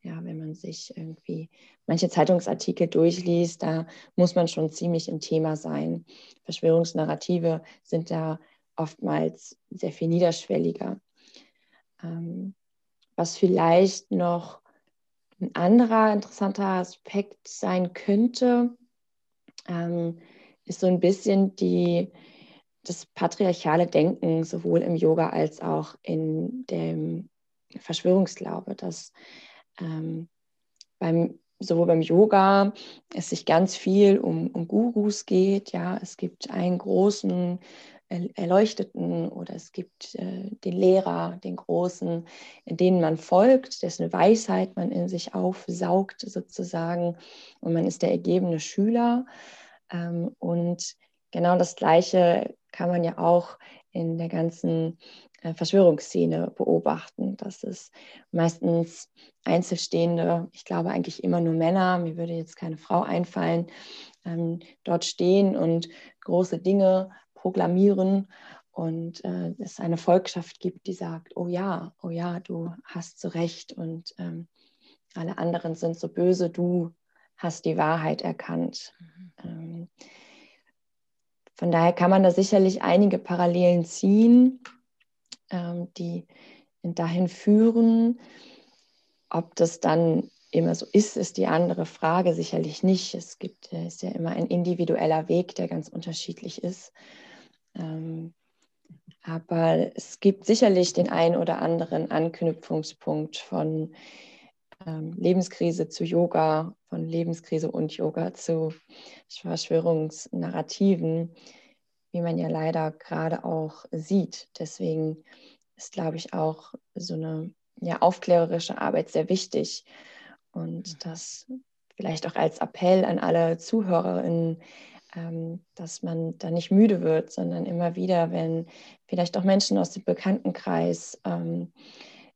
[SPEAKER 2] Ja, wenn man sich irgendwie manche Zeitungsartikel durchliest, da muss man schon ziemlich im Thema sein. Verschwörungsnarrative sind da oftmals sehr viel niederschwelliger. Ähm, was vielleicht noch ein anderer interessanter Aspekt sein könnte, ähm, ist so ein bisschen die, das patriarchale Denken sowohl im Yoga als auch in dem Verschwörungsglaube, dass ähm, beim, sowohl beim Yoga es sich ganz viel um, um Gurus geht. Ja, es gibt einen großen Erleuchteten oder es gibt äh, den Lehrer, den Großen, denen man folgt, dessen Weisheit man in sich aufsaugt sozusagen und man ist der ergebene Schüler. Ähm, und genau das Gleiche kann man ja auch in der ganzen äh, Verschwörungsszene beobachten, dass es meistens Einzelstehende, ich glaube eigentlich immer nur Männer, mir würde jetzt keine Frau einfallen, ähm, dort stehen und große Dinge proklamieren und äh, es eine Volkschaft gibt, die sagt, oh ja, oh ja, du hast so recht und ähm, alle anderen sind so böse, du hast die Wahrheit erkannt. Mhm. Ähm, von daher kann man da sicherlich einige Parallelen ziehen, ähm, die dahin führen. Ob das dann immer so ist, ist die andere Frage. Sicherlich nicht. Es gibt, es ist ja immer ein individueller Weg, der ganz unterschiedlich ist. Ähm, aber es gibt sicherlich den einen oder anderen Anknüpfungspunkt von ähm, Lebenskrise zu Yoga, von Lebenskrise und Yoga zu Verschwörungsnarrativen, wie man ja leider gerade auch sieht. Deswegen ist, glaube ich, auch so eine ja, aufklärerische Arbeit sehr wichtig. Und das vielleicht auch als Appell an alle Zuhörerinnen, ähm, dass man da nicht müde wird, sondern immer wieder, wenn vielleicht auch Menschen aus dem Bekanntenkreis ähm,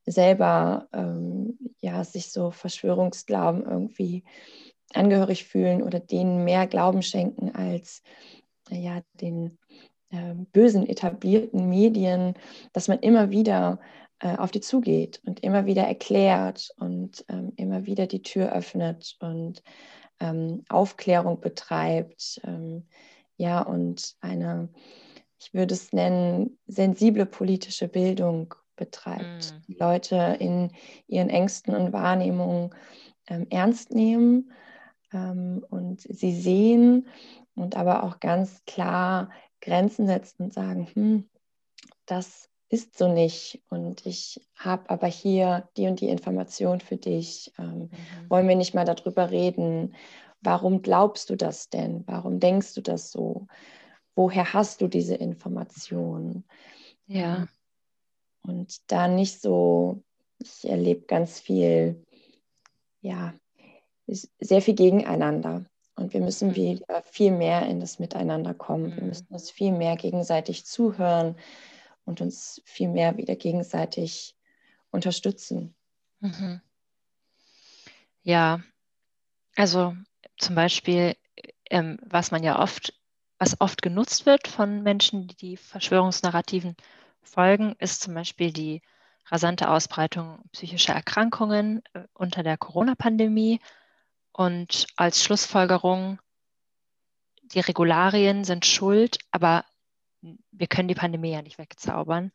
[SPEAKER 2] selber ähm, ja, sich so Verschwörungsglauben irgendwie angehörig fühlen oder denen mehr Glauben schenken als ja, den äh, bösen etablierten Medien, dass man immer wieder äh, auf die zugeht und immer wieder erklärt und ähm, immer wieder die Tür öffnet und ähm, Aufklärung betreibt. Ähm, ja, und eine, ich würde es nennen, sensible politische Bildung betreibt. Mhm. Die Leute in ihren Ängsten und Wahrnehmungen ähm, ernst nehmen ähm, und sie sehen und aber auch ganz klar Grenzen setzen und sagen, hm, das ist so nicht und ich habe aber hier die und die Information für dich. Ähm, mhm. Wollen wir nicht mal darüber reden? Warum glaubst du das denn? Warum denkst du das so? Woher hast du diese Information?
[SPEAKER 3] Ja. Ähm,
[SPEAKER 2] und da nicht so, ich erlebe ganz viel, ja, sehr viel gegeneinander. Und wir müssen mhm. wieder viel mehr in das Miteinander kommen. Wir mhm. müssen uns viel mehr gegenseitig zuhören und uns viel mehr wieder gegenseitig unterstützen.
[SPEAKER 3] Mhm. Ja, also zum Beispiel, ähm, was man ja oft, was oft genutzt wird von Menschen, die die Verschwörungsnarrativen folgen, ist zum Beispiel die rasante Ausbreitung psychischer Erkrankungen äh, unter der Corona-Pandemie und als Schlussfolgerung, die Regularien sind schuld, aber wir können die Pandemie ja nicht wegzaubern.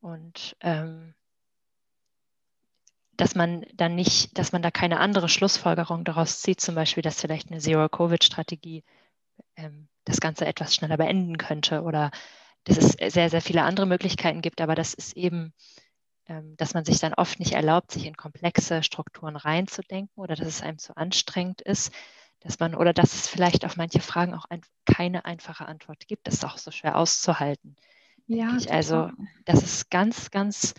[SPEAKER 3] Und ähm, dass man dann nicht, dass man da keine andere Schlussfolgerung daraus zieht, zum Beispiel, dass vielleicht eine Zero-Covid-Strategie ähm, das Ganze etwas schneller beenden könnte oder dass es sehr, sehr viele andere Möglichkeiten gibt, aber das ist eben, dass man sich dann oft nicht erlaubt, sich in komplexe Strukturen reinzudenken oder dass es einem zu anstrengend ist, dass man oder dass es vielleicht auf manche Fragen auch ein, keine einfache Antwort gibt. Das ist auch so schwer auszuhalten. Ja. Also das ist ganz, ganz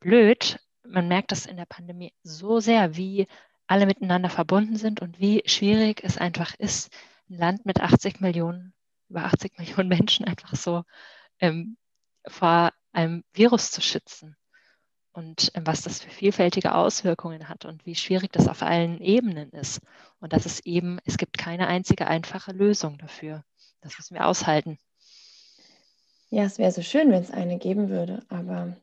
[SPEAKER 3] blöd. Man merkt das in der Pandemie so sehr, wie alle miteinander verbunden sind und wie schwierig es einfach ist, ein Land mit 80 Millionen, über 80 [LAUGHS] Millionen Menschen einfach so ähm, vor einem Virus zu schützen und ähm, was das für vielfältige Auswirkungen hat und wie schwierig das auf allen Ebenen ist. Und dass es eben, es gibt keine einzige einfache Lösung dafür. Das müssen wir aushalten.
[SPEAKER 2] Ja, es wäre so schön, wenn es eine geben würde, aber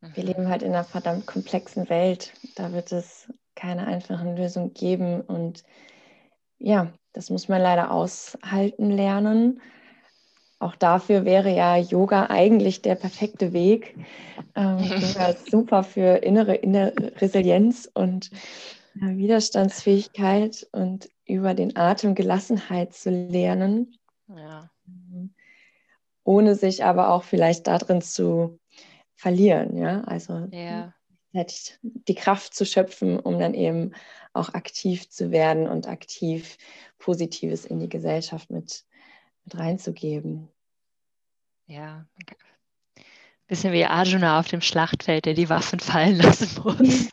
[SPEAKER 2] mhm. wir leben halt in einer verdammt komplexen Welt. Da wird es keine einfachen Lösungen geben. Und ja, das muss man leider aushalten lernen. Auch dafür wäre ja Yoga eigentlich der perfekte Weg. Ähm, [LAUGHS] Yoga ist super für innere, innere Resilienz und ja, Widerstandsfähigkeit und über den Atem Gelassenheit zu lernen. Ja. Ohne sich aber auch vielleicht darin zu verlieren. Ja, also ja. die Kraft zu schöpfen, um dann eben auch aktiv zu werden und aktiv Positives in die Gesellschaft mit mit reinzugeben.
[SPEAKER 3] Ja, bisschen wie Arjuna auf dem Schlachtfeld, der die Waffen fallen lassen muss.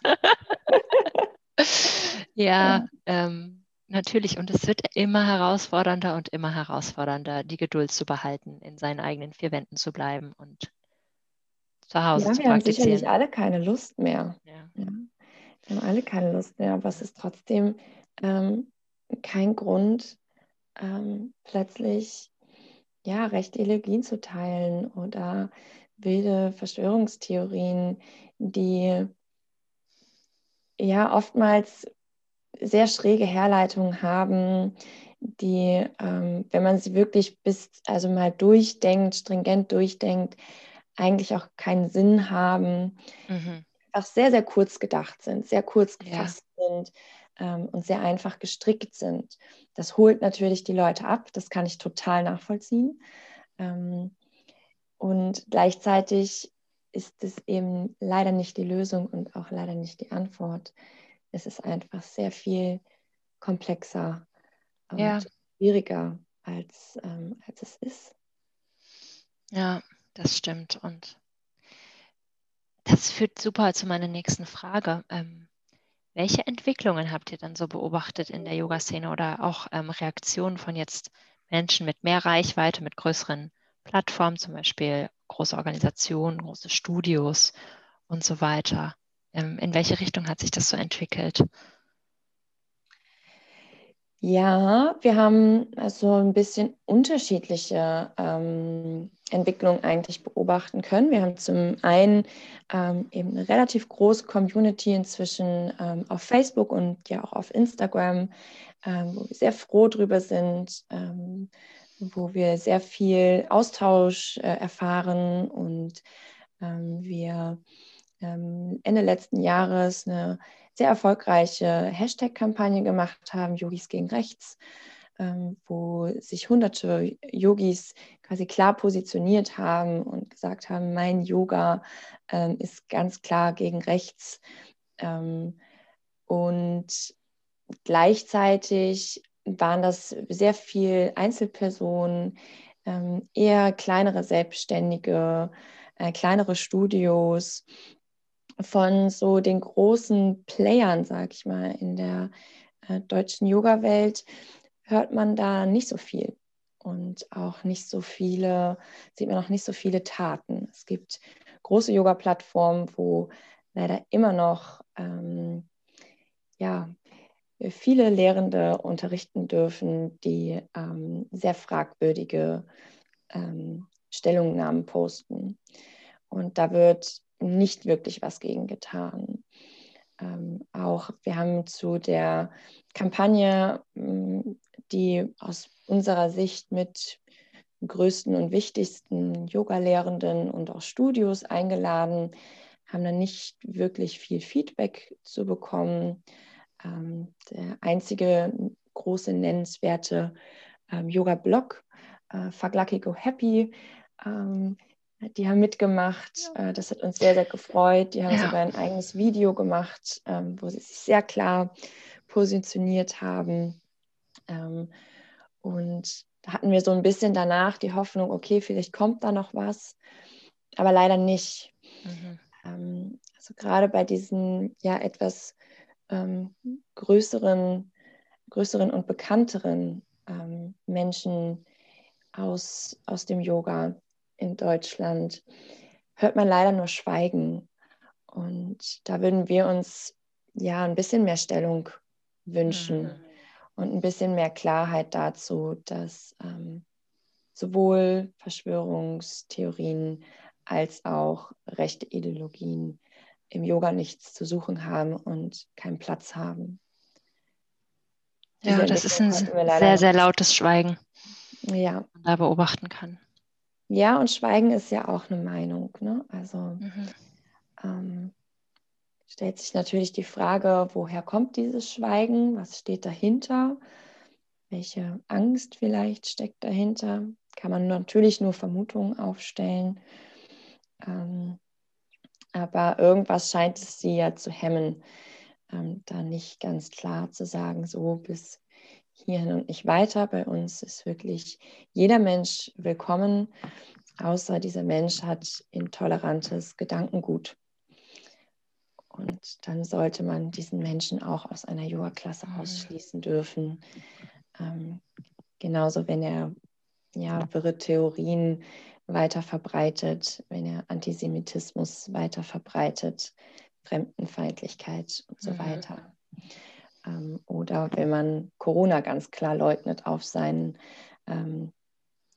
[SPEAKER 3] [LAUGHS] ja, ähm, natürlich. Und es wird immer herausfordernder und immer herausfordernder, die Geduld zu behalten, in seinen eigenen vier Wänden zu bleiben und zu Hause ja, zu
[SPEAKER 2] wir haben sicherlich alle keine Lust mehr. Ja. Ja. Wir haben alle keine Lust mehr, aber es ist trotzdem ähm, kein Grund, ähm, plötzlich ja, rechte Ideologien zu teilen oder wilde Verschwörungstheorien, die ja oftmals sehr schräge Herleitungen haben, die, ähm, wenn man sie wirklich bis, also mal durchdenkt, stringent durchdenkt, eigentlich auch keinen Sinn haben, mhm. auch sehr, sehr kurz gedacht sind, sehr kurz gefasst ja. sind, ähm, und sehr einfach gestrickt sind. Das holt natürlich die Leute ab, das kann ich total nachvollziehen. Ähm, und gleichzeitig ist es eben leider nicht die Lösung und auch leider nicht die Antwort. Es ist einfach sehr viel komplexer und ja. schwieriger, als, ähm, als es ist.
[SPEAKER 3] Ja, das stimmt. Und das führt super zu meiner nächsten Frage. Ähm, welche Entwicklungen habt ihr dann so beobachtet in der Yoga-Szene oder auch ähm, Reaktionen von jetzt Menschen mit mehr Reichweite, mit größeren Plattformen, zum Beispiel große Organisationen, große Studios und so weiter? Ähm, in welche Richtung hat sich das so entwickelt?
[SPEAKER 2] Ja, wir haben also ein bisschen unterschiedliche ähm, Entwicklungen eigentlich beobachten können. Wir haben zum einen ähm, eben eine relativ große Community inzwischen ähm, auf Facebook und ja auch auf Instagram, ähm, wo wir sehr froh drüber sind, ähm, wo wir sehr viel Austausch äh, erfahren und ähm, wir Ende letzten Jahres eine sehr erfolgreiche Hashtag-Kampagne gemacht haben, Yogis gegen Rechts, ähm, wo sich hunderte Yogis quasi klar positioniert haben und gesagt haben, mein Yoga ähm, ist ganz klar gegen rechts. Ähm, und gleichzeitig waren das sehr viel Einzelpersonen, eher kleinere Selbstständige, äh, kleinere Studios von so den großen Playern, sag ich mal, in der äh, deutschen Yoga-Welt hört man da nicht so viel und auch nicht so viele, sieht man auch nicht so viele Taten. Es gibt große Yoga-Plattformen, wo leider immer noch ähm, ja, viele Lehrende unterrichten dürfen, die ähm, sehr fragwürdige ähm, Stellungnahmen posten. Und da wird nicht wirklich was gegen getan. Ähm, auch wir haben zu der Kampagne, mm, die aus unserer Sicht mit größten und wichtigsten Yoga-Lehrenden und auch Studios eingeladen, haben dann nicht wirklich viel Feedback zu bekommen. Ähm, der einzige große nennenswerte ähm, Yoga-Blog, äh, Fuck Lucky Go Happy, ähm, die haben mitgemacht. Äh, das hat uns sehr, sehr gefreut. Die haben ja. sogar ein eigenes Video gemacht, ähm, wo sie sich sehr klar positioniert haben. Ähm, und da hatten wir so ein bisschen danach die Hoffnung, okay, vielleicht kommt da noch was, aber leider nicht. Mhm. Ähm, also gerade bei diesen ja etwas größeren, größeren und bekannteren Menschen aus, aus dem Yoga, in Deutschland hört man leider nur Schweigen. Und da würden wir uns ja ein bisschen mehr Stellung wünschen mhm. und ein bisschen mehr Klarheit dazu, dass ähm, sowohl Verschwörungstheorien als auch rechte Ideologien im Yoga nichts zu suchen haben und keinen Platz haben.
[SPEAKER 3] Ja, das ist ein sehr, sehr lautes Schweigen, ja. man da beobachten kann.
[SPEAKER 2] Ja, und Schweigen ist ja auch eine Meinung. Ne? Also mhm. ähm, stellt sich natürlich die Frage, woher kommt dieses Schweigen? Was steht dahinter? Welche Angst vielleicht steckt dahinter? Kann man natürlich nur Vermutungen aufstellen. Ähm, aber irgendwas scheint es sie ja zu hemmen, ähm, da nicht ganz klar zu sagen, so bis hierhin und nicht weiter. Bei uns ist wirklich jeder Mensch willkommen, außer dieser Mensch hat intolerantes Gedankengut. Und dann sollte man diesen Menschen auch aus einer Yoga-Klasse mhm. ausschließen dürfen. Ähm, genauso, wenn er ja, wirre Theorien weiter verbreitet, wenn er Antisemitismus weiter verbreitet, Fremdenfeindlichkeit und so mhm. weiter. Ähm, oder wenn man Corona ganz klar leugnet auf seinen ähm,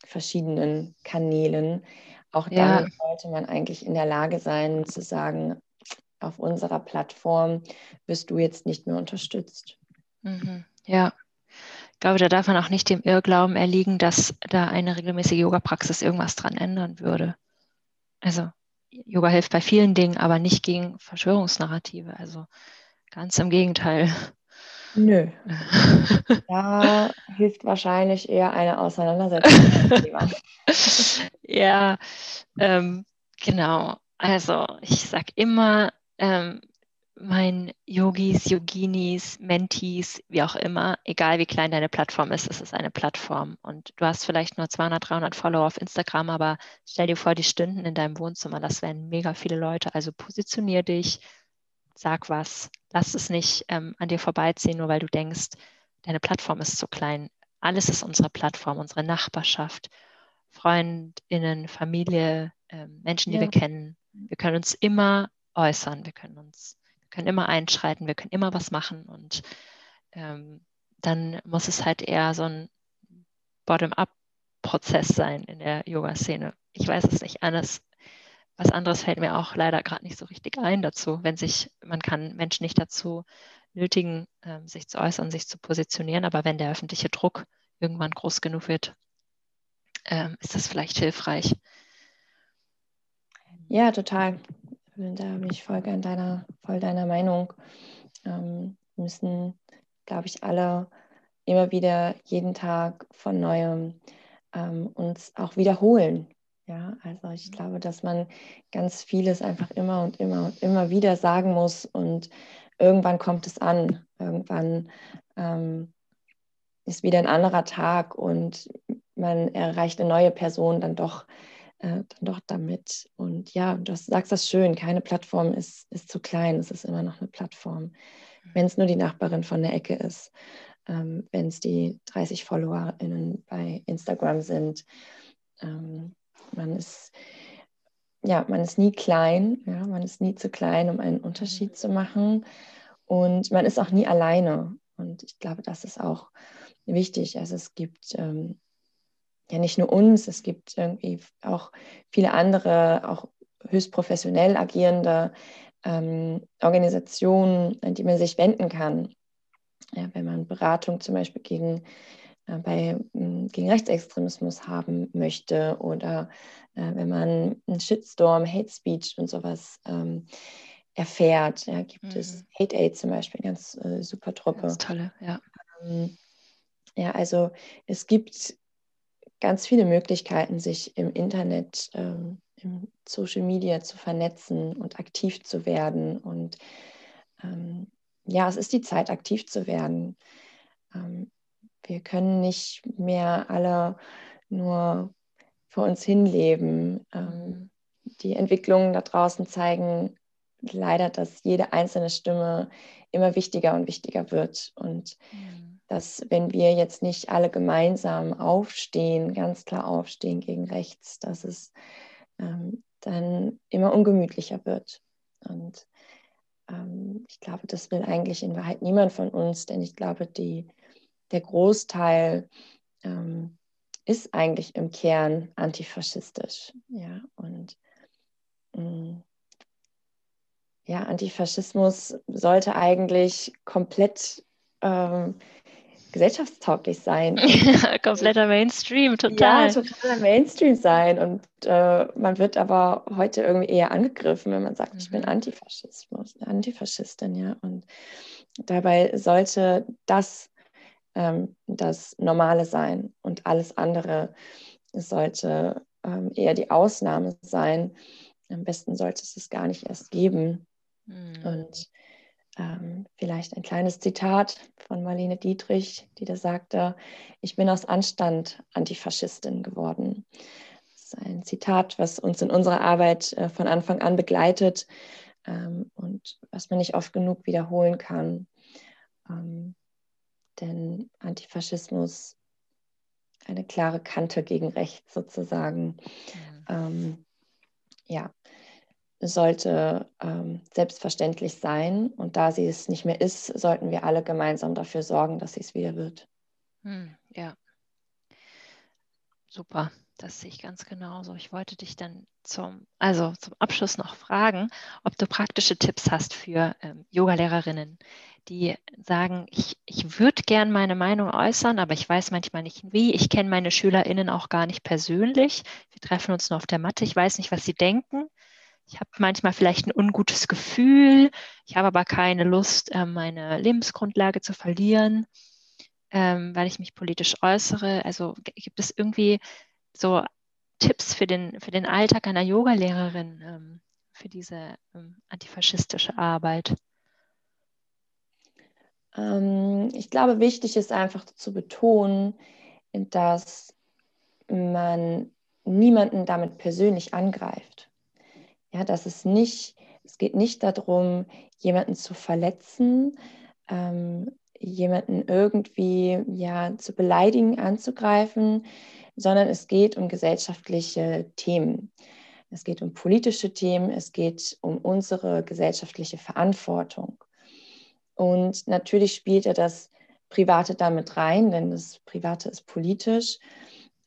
[SPEAKER 2] verschiedenen Kanälen. Auch ja. dann sollte man eigentlich in der Lage sein zu sagen, auf unserer Plattform wirst du jetzt nicht mehr unterstützt.
[SPEAKER 3] Mhm. Ja, ich glaube, da darf man auch nicht dem Irrglauben erliegen, dass da eine regelmäßige Yoga-Praxis irgendwas dran ändern würde. Also Yoga hilft bei vielen Dingen, aber nicht gegen Verschwörungsnarrative. Also ganz im Gegenteil.
[SPEAKER 2] Nö. [LAUGHS] da hilft wahrscheinlich eher eine Auseinandersetzung mit [LAUGHS]
[SPEAKER 3] ja, ähm, genau. Also ich sage immer, ähm, mein Yogis, Yoginis, Mentees, wie auch immer, egal wie klein deine Plattform ist, es ist eine Plattform. Und du hast vielleicht nur 200, 300 Follower auf Instagram, aber stell dir vor, die Stunden in deinem Wohnzimmer, das wären mega viele Leute. Also positionier dich, sag was, lass es nicht ähm, an dir vorbeiziehen, nur weil du denkst, deine Plattform ist zu klein. Alles ist unsere Plattform, unsere Nachbarschaft, Freundinnen, Familie, ähm, Menschen, die ja. wir kennen. Wir können uns immer äußern, wir können uns, wir können immer einschreiten, wir können immer was machen und ähm, dann muss es halt eher so ein Bottom-up-Prozess sein in der Yoga-Szene. Ich weiß es nicht. Anders was anderes fällt mir auch leider gerade nicht so richtig ein dazu, wenn sich, man kann Menschen nicht dazu nötigen, ähm, sich zu äußern, sich zu positionieren, aber wenn der öffentliche Druck irgendwann groß genug wird, ähm, ist das vielleicht hilfreich.
[SPEAKER 2] Ja, total. Da bin ich voll deiner, voll deiner Meinung. Ähm, müssen, glaube ich, alle immer wieder jeden Tag von neuem uns auch wiederholen. Ja, also ich glaube, dass man ganz vieles einfach immer und immer und immer wieder sagen muss und irgendwann kommt es an. Irgendwann ähm, ist wieder ein anderer Tag und man erreicht eine neue Person dann doch, äh, dann doch damit. Und ja, du sagst das schön, keine Plattform ist, ist zu klein, es ist immer noch eine Plattform. Mhm. Wenn es nur die Nachbarin von der Ecke ist, ähm, wenn es die 30 FollowerInnen bei Instagram sind. Ähm, man ist ja, man ist nie klein, ja, man ist nie zu klein, um einen Unterschied mhm. zu machen. Und man ist auch nie alleine. Und ich glaube, das ist auch wichtig. Also es gibt ähm, ja nicht nur uns, es gibt irgendwie auch viele andere, auch höchst professionell agierende ähm, Organisationen, an die man sich wenden kann. Ja, wenn man Beratung zum Beispiel gegen, bei, hm, gegen Rechtsextremismus haben möchte oder äh, wenn man einen Shitstorm, Hate Speech und sowas ähm, erfährt, ja, gibt mhm. es Hate Aid zum Beispiel, eine ganz äh, super Truppe. Ganz
[SPEAKER 3] tolle, ja.
[SPEAKER 2] Ähm, ja, also es gibt ganz viele Möglichkeiten, sich im Internet, ähm, im Social Media zu vernetzen und aktiv zu werden. Und ähm, ja, es ist die Zeit, aktiv zu werden. Wir können nicht mehr alle nur vor uns hinleben. Ähm, die Entwicklungen da draußen zeigen leider, dass jede einzelne Stimme immer wichtiger und wichtiger wird. Und mhm. dass wenn wir jetzt nicht alle gemeinsam aufstehen, ganz klar aufstehen gegen rechts, dass es ähm, dann immer ungemütlicher wird. Und ähm, ich glaube, das will eigentlich in Wahrheit niemand von uns, denn ich glaube, die, der Großteil ähm, ist eigentlich im Kern antifaschistisch. Ja, und mh, mm, ja, Antifaschismus sollte eigentlich komplett ähm, gesellschaftstauglich sein. [LAUGHS]
[SPEAKER 3] Kompletter Mainstream, total.
[SPEAKER 2] Ja, totaler Mainstream sein. Und äh, man wird aber heute irgendwie eher angegriffen, wenn man sagt, mhm. ich bin mhm. Antifaschismus, Antifaschistin, ja. Und dabei sollte das ähm, das Normale sein und alles andere sollte ähm, eher die Ausnahme sein. Am besten sollte es es gar nicht erst geben. Mhm. Und ähm, vielleicht ein kleines Zitat von Marlene Dietrich, die da sagte, ich bin aus Anstand Antifaschistin geworden. Das ist ein Zitat, was uns in unserer Arbeit äh, von Anfang an begleitet ähm, und was man nicht oft genug wiederholen kann. Ähm, denn Antifaschismus eine klare Kante gegen rechts sozusagen. Mhm. Ähm, ja, sollte ähm, selbstverständlich sein. Und da sie es nicht mehr ist, sollten wir alle gemeinsam dafür sorgen, dass sie es wieder wird.
[SPEAKER 3] Hm, ja. Super, das sehe ich ganz genauso. Ich wollte dich dann zum, also zum Abschluss noch fragen, ob du praktische Tipps hast für ähm, Yogalehrerinnen, die sagen, ich, ich würde gern meine Meinung äußern, aber ich weiß manchmal nicht wie. Ich kenne meine SchülerInnen auch gar nicht persönlich. Wir treffen uns nur auf der Matte. Ich weiß nicht, was sie denken. Ich habe manchmal vielleicht ein ungutes Gefühl. Ich habe aber keine Lust, ähm, meine Lebensgrundlage zu verlieren, ähm, weil ich mich politisch äußere. Also gibt es irgendwie so Tipps für den, für den Alltag einer Yogalehrerin, ähm, für diese antifaschistische Arbeit?
[SPEAKER 2] ich glaube, wichtig ist einfach zu betonen, dass man niemanden damit persönlich angreift. Ja, dass es nicht, es geht nicht darum, jemanden zu verletzen, ähm, jemanden irgendwie ja, zu beleidigen, anzugreifen, sondern es geht um gesellschaftliche Themen. Es geht um politische Themen, es geht um unsere gesellschaftliche Verantwortung. Und natürlich spielt er das Private damit rein, denn das Private ist politisch.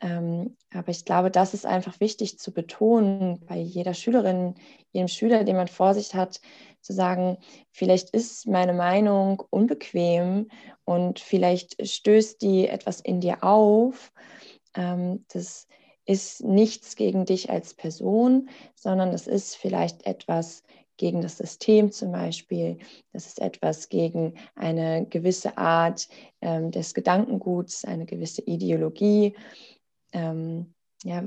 [SPEAKER 2] Ähm, aber ich glaube, das ist einfach wichtig zu betonen bei jeder Schülerin, jedem Schüler, den man vor sich hat, zu sagen, vielleicht ist meine Meinung unbequem und vielleicht stößt die etwas in dir auf. Ähm, das ist nichts gegen dich als Person, sondern es ist vielleicht etwas gegen das System zum Beispiel. Das ist etwas gegen eine gewisse Art ähm, des Gedankenguts, eine gewisse Ideologie. Ähm, ja,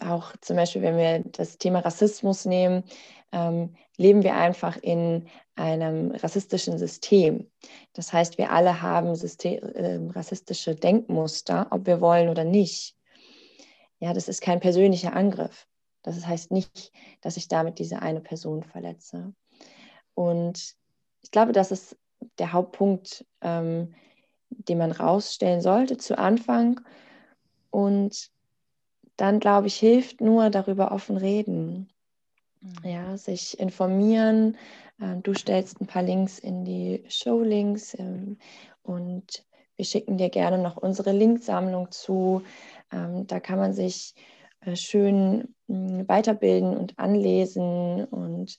[SPEAKER 2] auch zum Beispiel, wenn wir das Thema Rassismus nehmen, ähm, leben wir einfach in einem rassistischen System. Das heißt, wir alle haben System, äh, rassistische Denkmuster, ob wir wollen oder nicht. Ja, das ist kein persönlicher Angriff. Das heißt nicht, dass ich damit diese eine Person verletze. Und ich glaube, das ist der Hauptpunkt, ähm, den man rausstellen sollte zu Anfang. Und dann, glaube ich, hilft nur darüber offen reden. Mhm. Ja, sich informieren. Ähm, du stellst ein paar Links in die Show-Links ähm, und wir schicken dir gerne noch unsere Linksammlung zu. Ähm, da kann man sich äh, schön hm, weiterbilden und anlesen und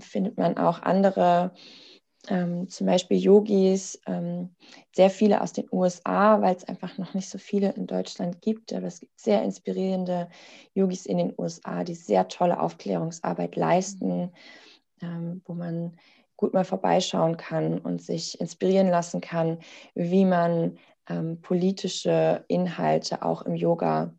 [SPEAKER 2] findet man auch andere ähm, zum Beispiel Yogis, ähm, sehr viele aus den USA, weil es einfach noch nicht so viele in Deutschland gibt. Aber es gibt sehr inspirierende Yogis in den USA, die sehr tolle Aufklärungsarbeit leisten, ähm, wo man gut mal vorbeischauen kann und sich inspirieren lassen kann, wie man ähm, politische Inhalte auch im Yoga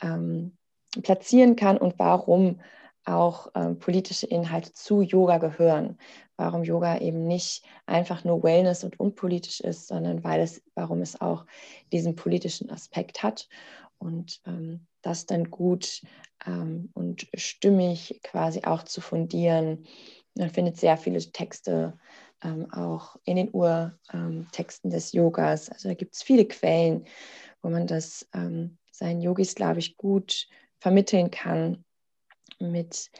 [SPEAKER 2] ähm, platzieren kann und warum auch ähm, politische Inhalte zu Yoga gehören warum Yoga eben nicht einfach nur Wellness und unpolitisch ist, sondern weil es, warum es auch diesen politischen Aspekt hat und ähm, das dann gut ähm, und stimmig quasi auch zu fundieren. Man findet sehr viele Texte ähm, auch in den Urtexten des Yogas. Also da gibt es viele Quellen, wo man das ähm, seinen Yogis, glaube ich, gut vermitteln kann mit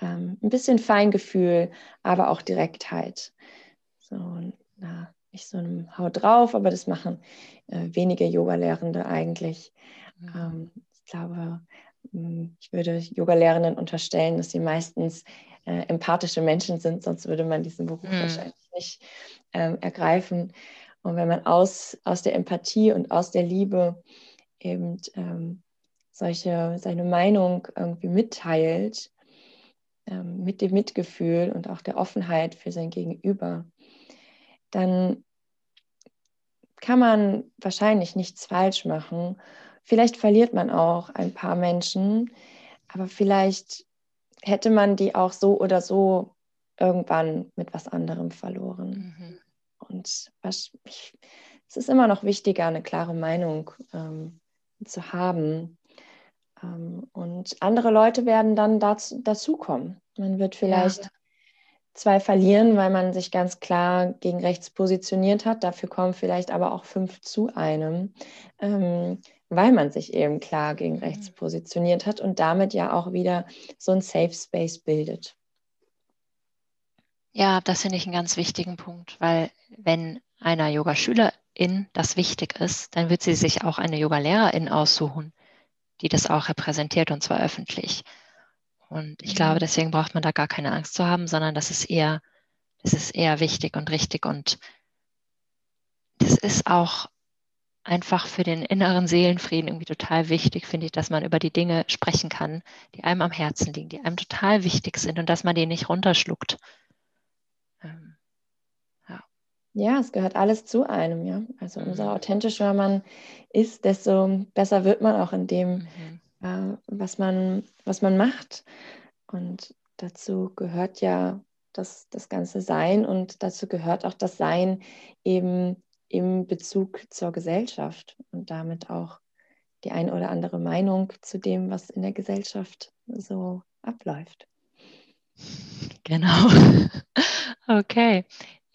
[SPEAKER 2] ähm, ein bisschen Feingefühl, aber auch Direktheit. So, na, nicht so einem Haut drauf, aber das machen äh, wenige Yoga-Lehrende eigentlich. Mhm. Ähm, ich glaube, hm, ich würde Yoga-Lehrenden unterstellen, dass sie meistens äh, empathische Menschen sind, sonst würde man diesen Beruf mhm. wahrscheinlich nicht ähm, ergreifen. Und wenn man aus, aus der Empathie und aus der Liebe eben ähm, solche, seine Meinung irgendwie mitteilt, ähm, mit dem Mitgefühl und auch der Offenheit für sein Gegenüber, dann kann man wahrscheinlich nichts falsch machen. Vielleicht verliert man auch ein paar Menschen, aber vielleicht hätte man die auch so oder so irgendwann mit was anderem verloren. Mhm. Und was, ich, es ist immer noch wichtiger, eine klare Meinung ähm, zu haben und andere Leute werden dann dazu, dazukommen. Man wird vielleicht ja. zwei verlieren, weil man sich ganz klar gegen rechts positioniert hat. Dafür kommen vielleicht aber auch fünf zu einem, ähm, weil man sich eben klar gegen mhm. rechts positioniert hat und damit ja auch wieder so ein Safe Space bildet.
[SPEAKER 3] Ja, das finde ich einen ganz wichtigen Punkt, weil wenn einer Yogaschülerin das wichtig ist, dann wird sie sich auch eine Yogalehrerin aussuchen, die das auch repräsentiert und zwar öffentlich. Und ich glaube, mhm. deswegen braucht man da gar keine Angst zu haben, sondern das ist eher, das ist eher wichtig und richtig und das ist auch einfach für den inneren Seelenfrieden irgendwie total wichtig, finde ich, dass man über die Dinge sprechen kann, die einem am Herzen liegen, die einem total wichtig sind und dass man die nicht runterschluckt.
[SPEAKER 2] Ja. es gehört alles zu einem, ja. Also umso mhm. authentischer man ist, desto besser wird man auch in dem, mhm äh, was, man, was man macht. Und dazu gehört ja das, das ganze Sein und dazu gehört auch das Sein eben im Bezug zur Gesellschaft und damit auch die eine oder andere Meinung zu dem, was in der Gesellschaft so abläuft.
[SPEAKER 3] Genau. [LAUGHS] Okay.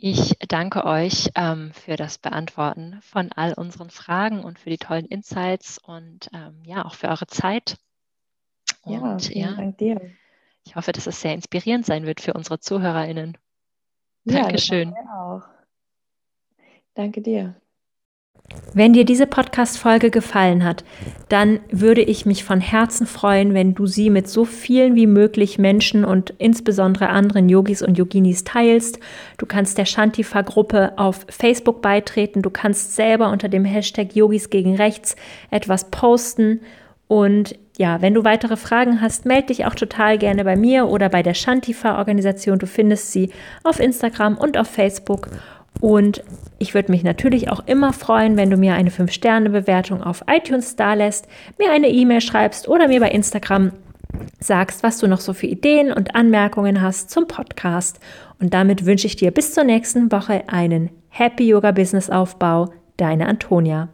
[SPEAKER 3] Ich danke euch ähm, für das Beantworten von all unseren Fragen und für die tollen Insights und ähm, ja, auch für eure Zeit.
[SPEAKER 2] Und, ja, vielen ja, Dank dir.
[SPEAKER 3] Ich hoffe, dass es sehr inspirierend sein wird für unsere ZuhörerInnen. Dankeschön. Ja, auch.
[SPEAKER 2] Danke dir.
[SPEAKER 3] Wenn dir diese Podcast-Folge gefallen hat, dann würde ich mich von Herzen freuen, wenn du sie mit so vielen wie möglich Menschen und insbesondere anderen Yogis und Yoginis teilst. Du kannst der Shantifa-Gruppe auf Facebook beitreten. Du kannst selber unter dem Hashtag Yogis gegen Rechts etwas posten
[SPEAKER 1] Und ja, wenn du weitere Fragen hast, melde dich auch total gerne bei mir oder bei der Shantifa-Organisation. Du findest sie auf Instagram und auf Facebook. Und ich würde mich natürlich auch immer freuen, wenn du mir eine 5-Sterne-Bewertung auf iTunes da lässt, mir eine E-Mail schreibst oder mir bei Instagram sagst, was du noch so für Ideen und Anmerkungen hast zum Podcast. Und damit wünsche ich dir bis zur nächsten Woche einen Happy Yoga Business Aufbau. Deine Antonia.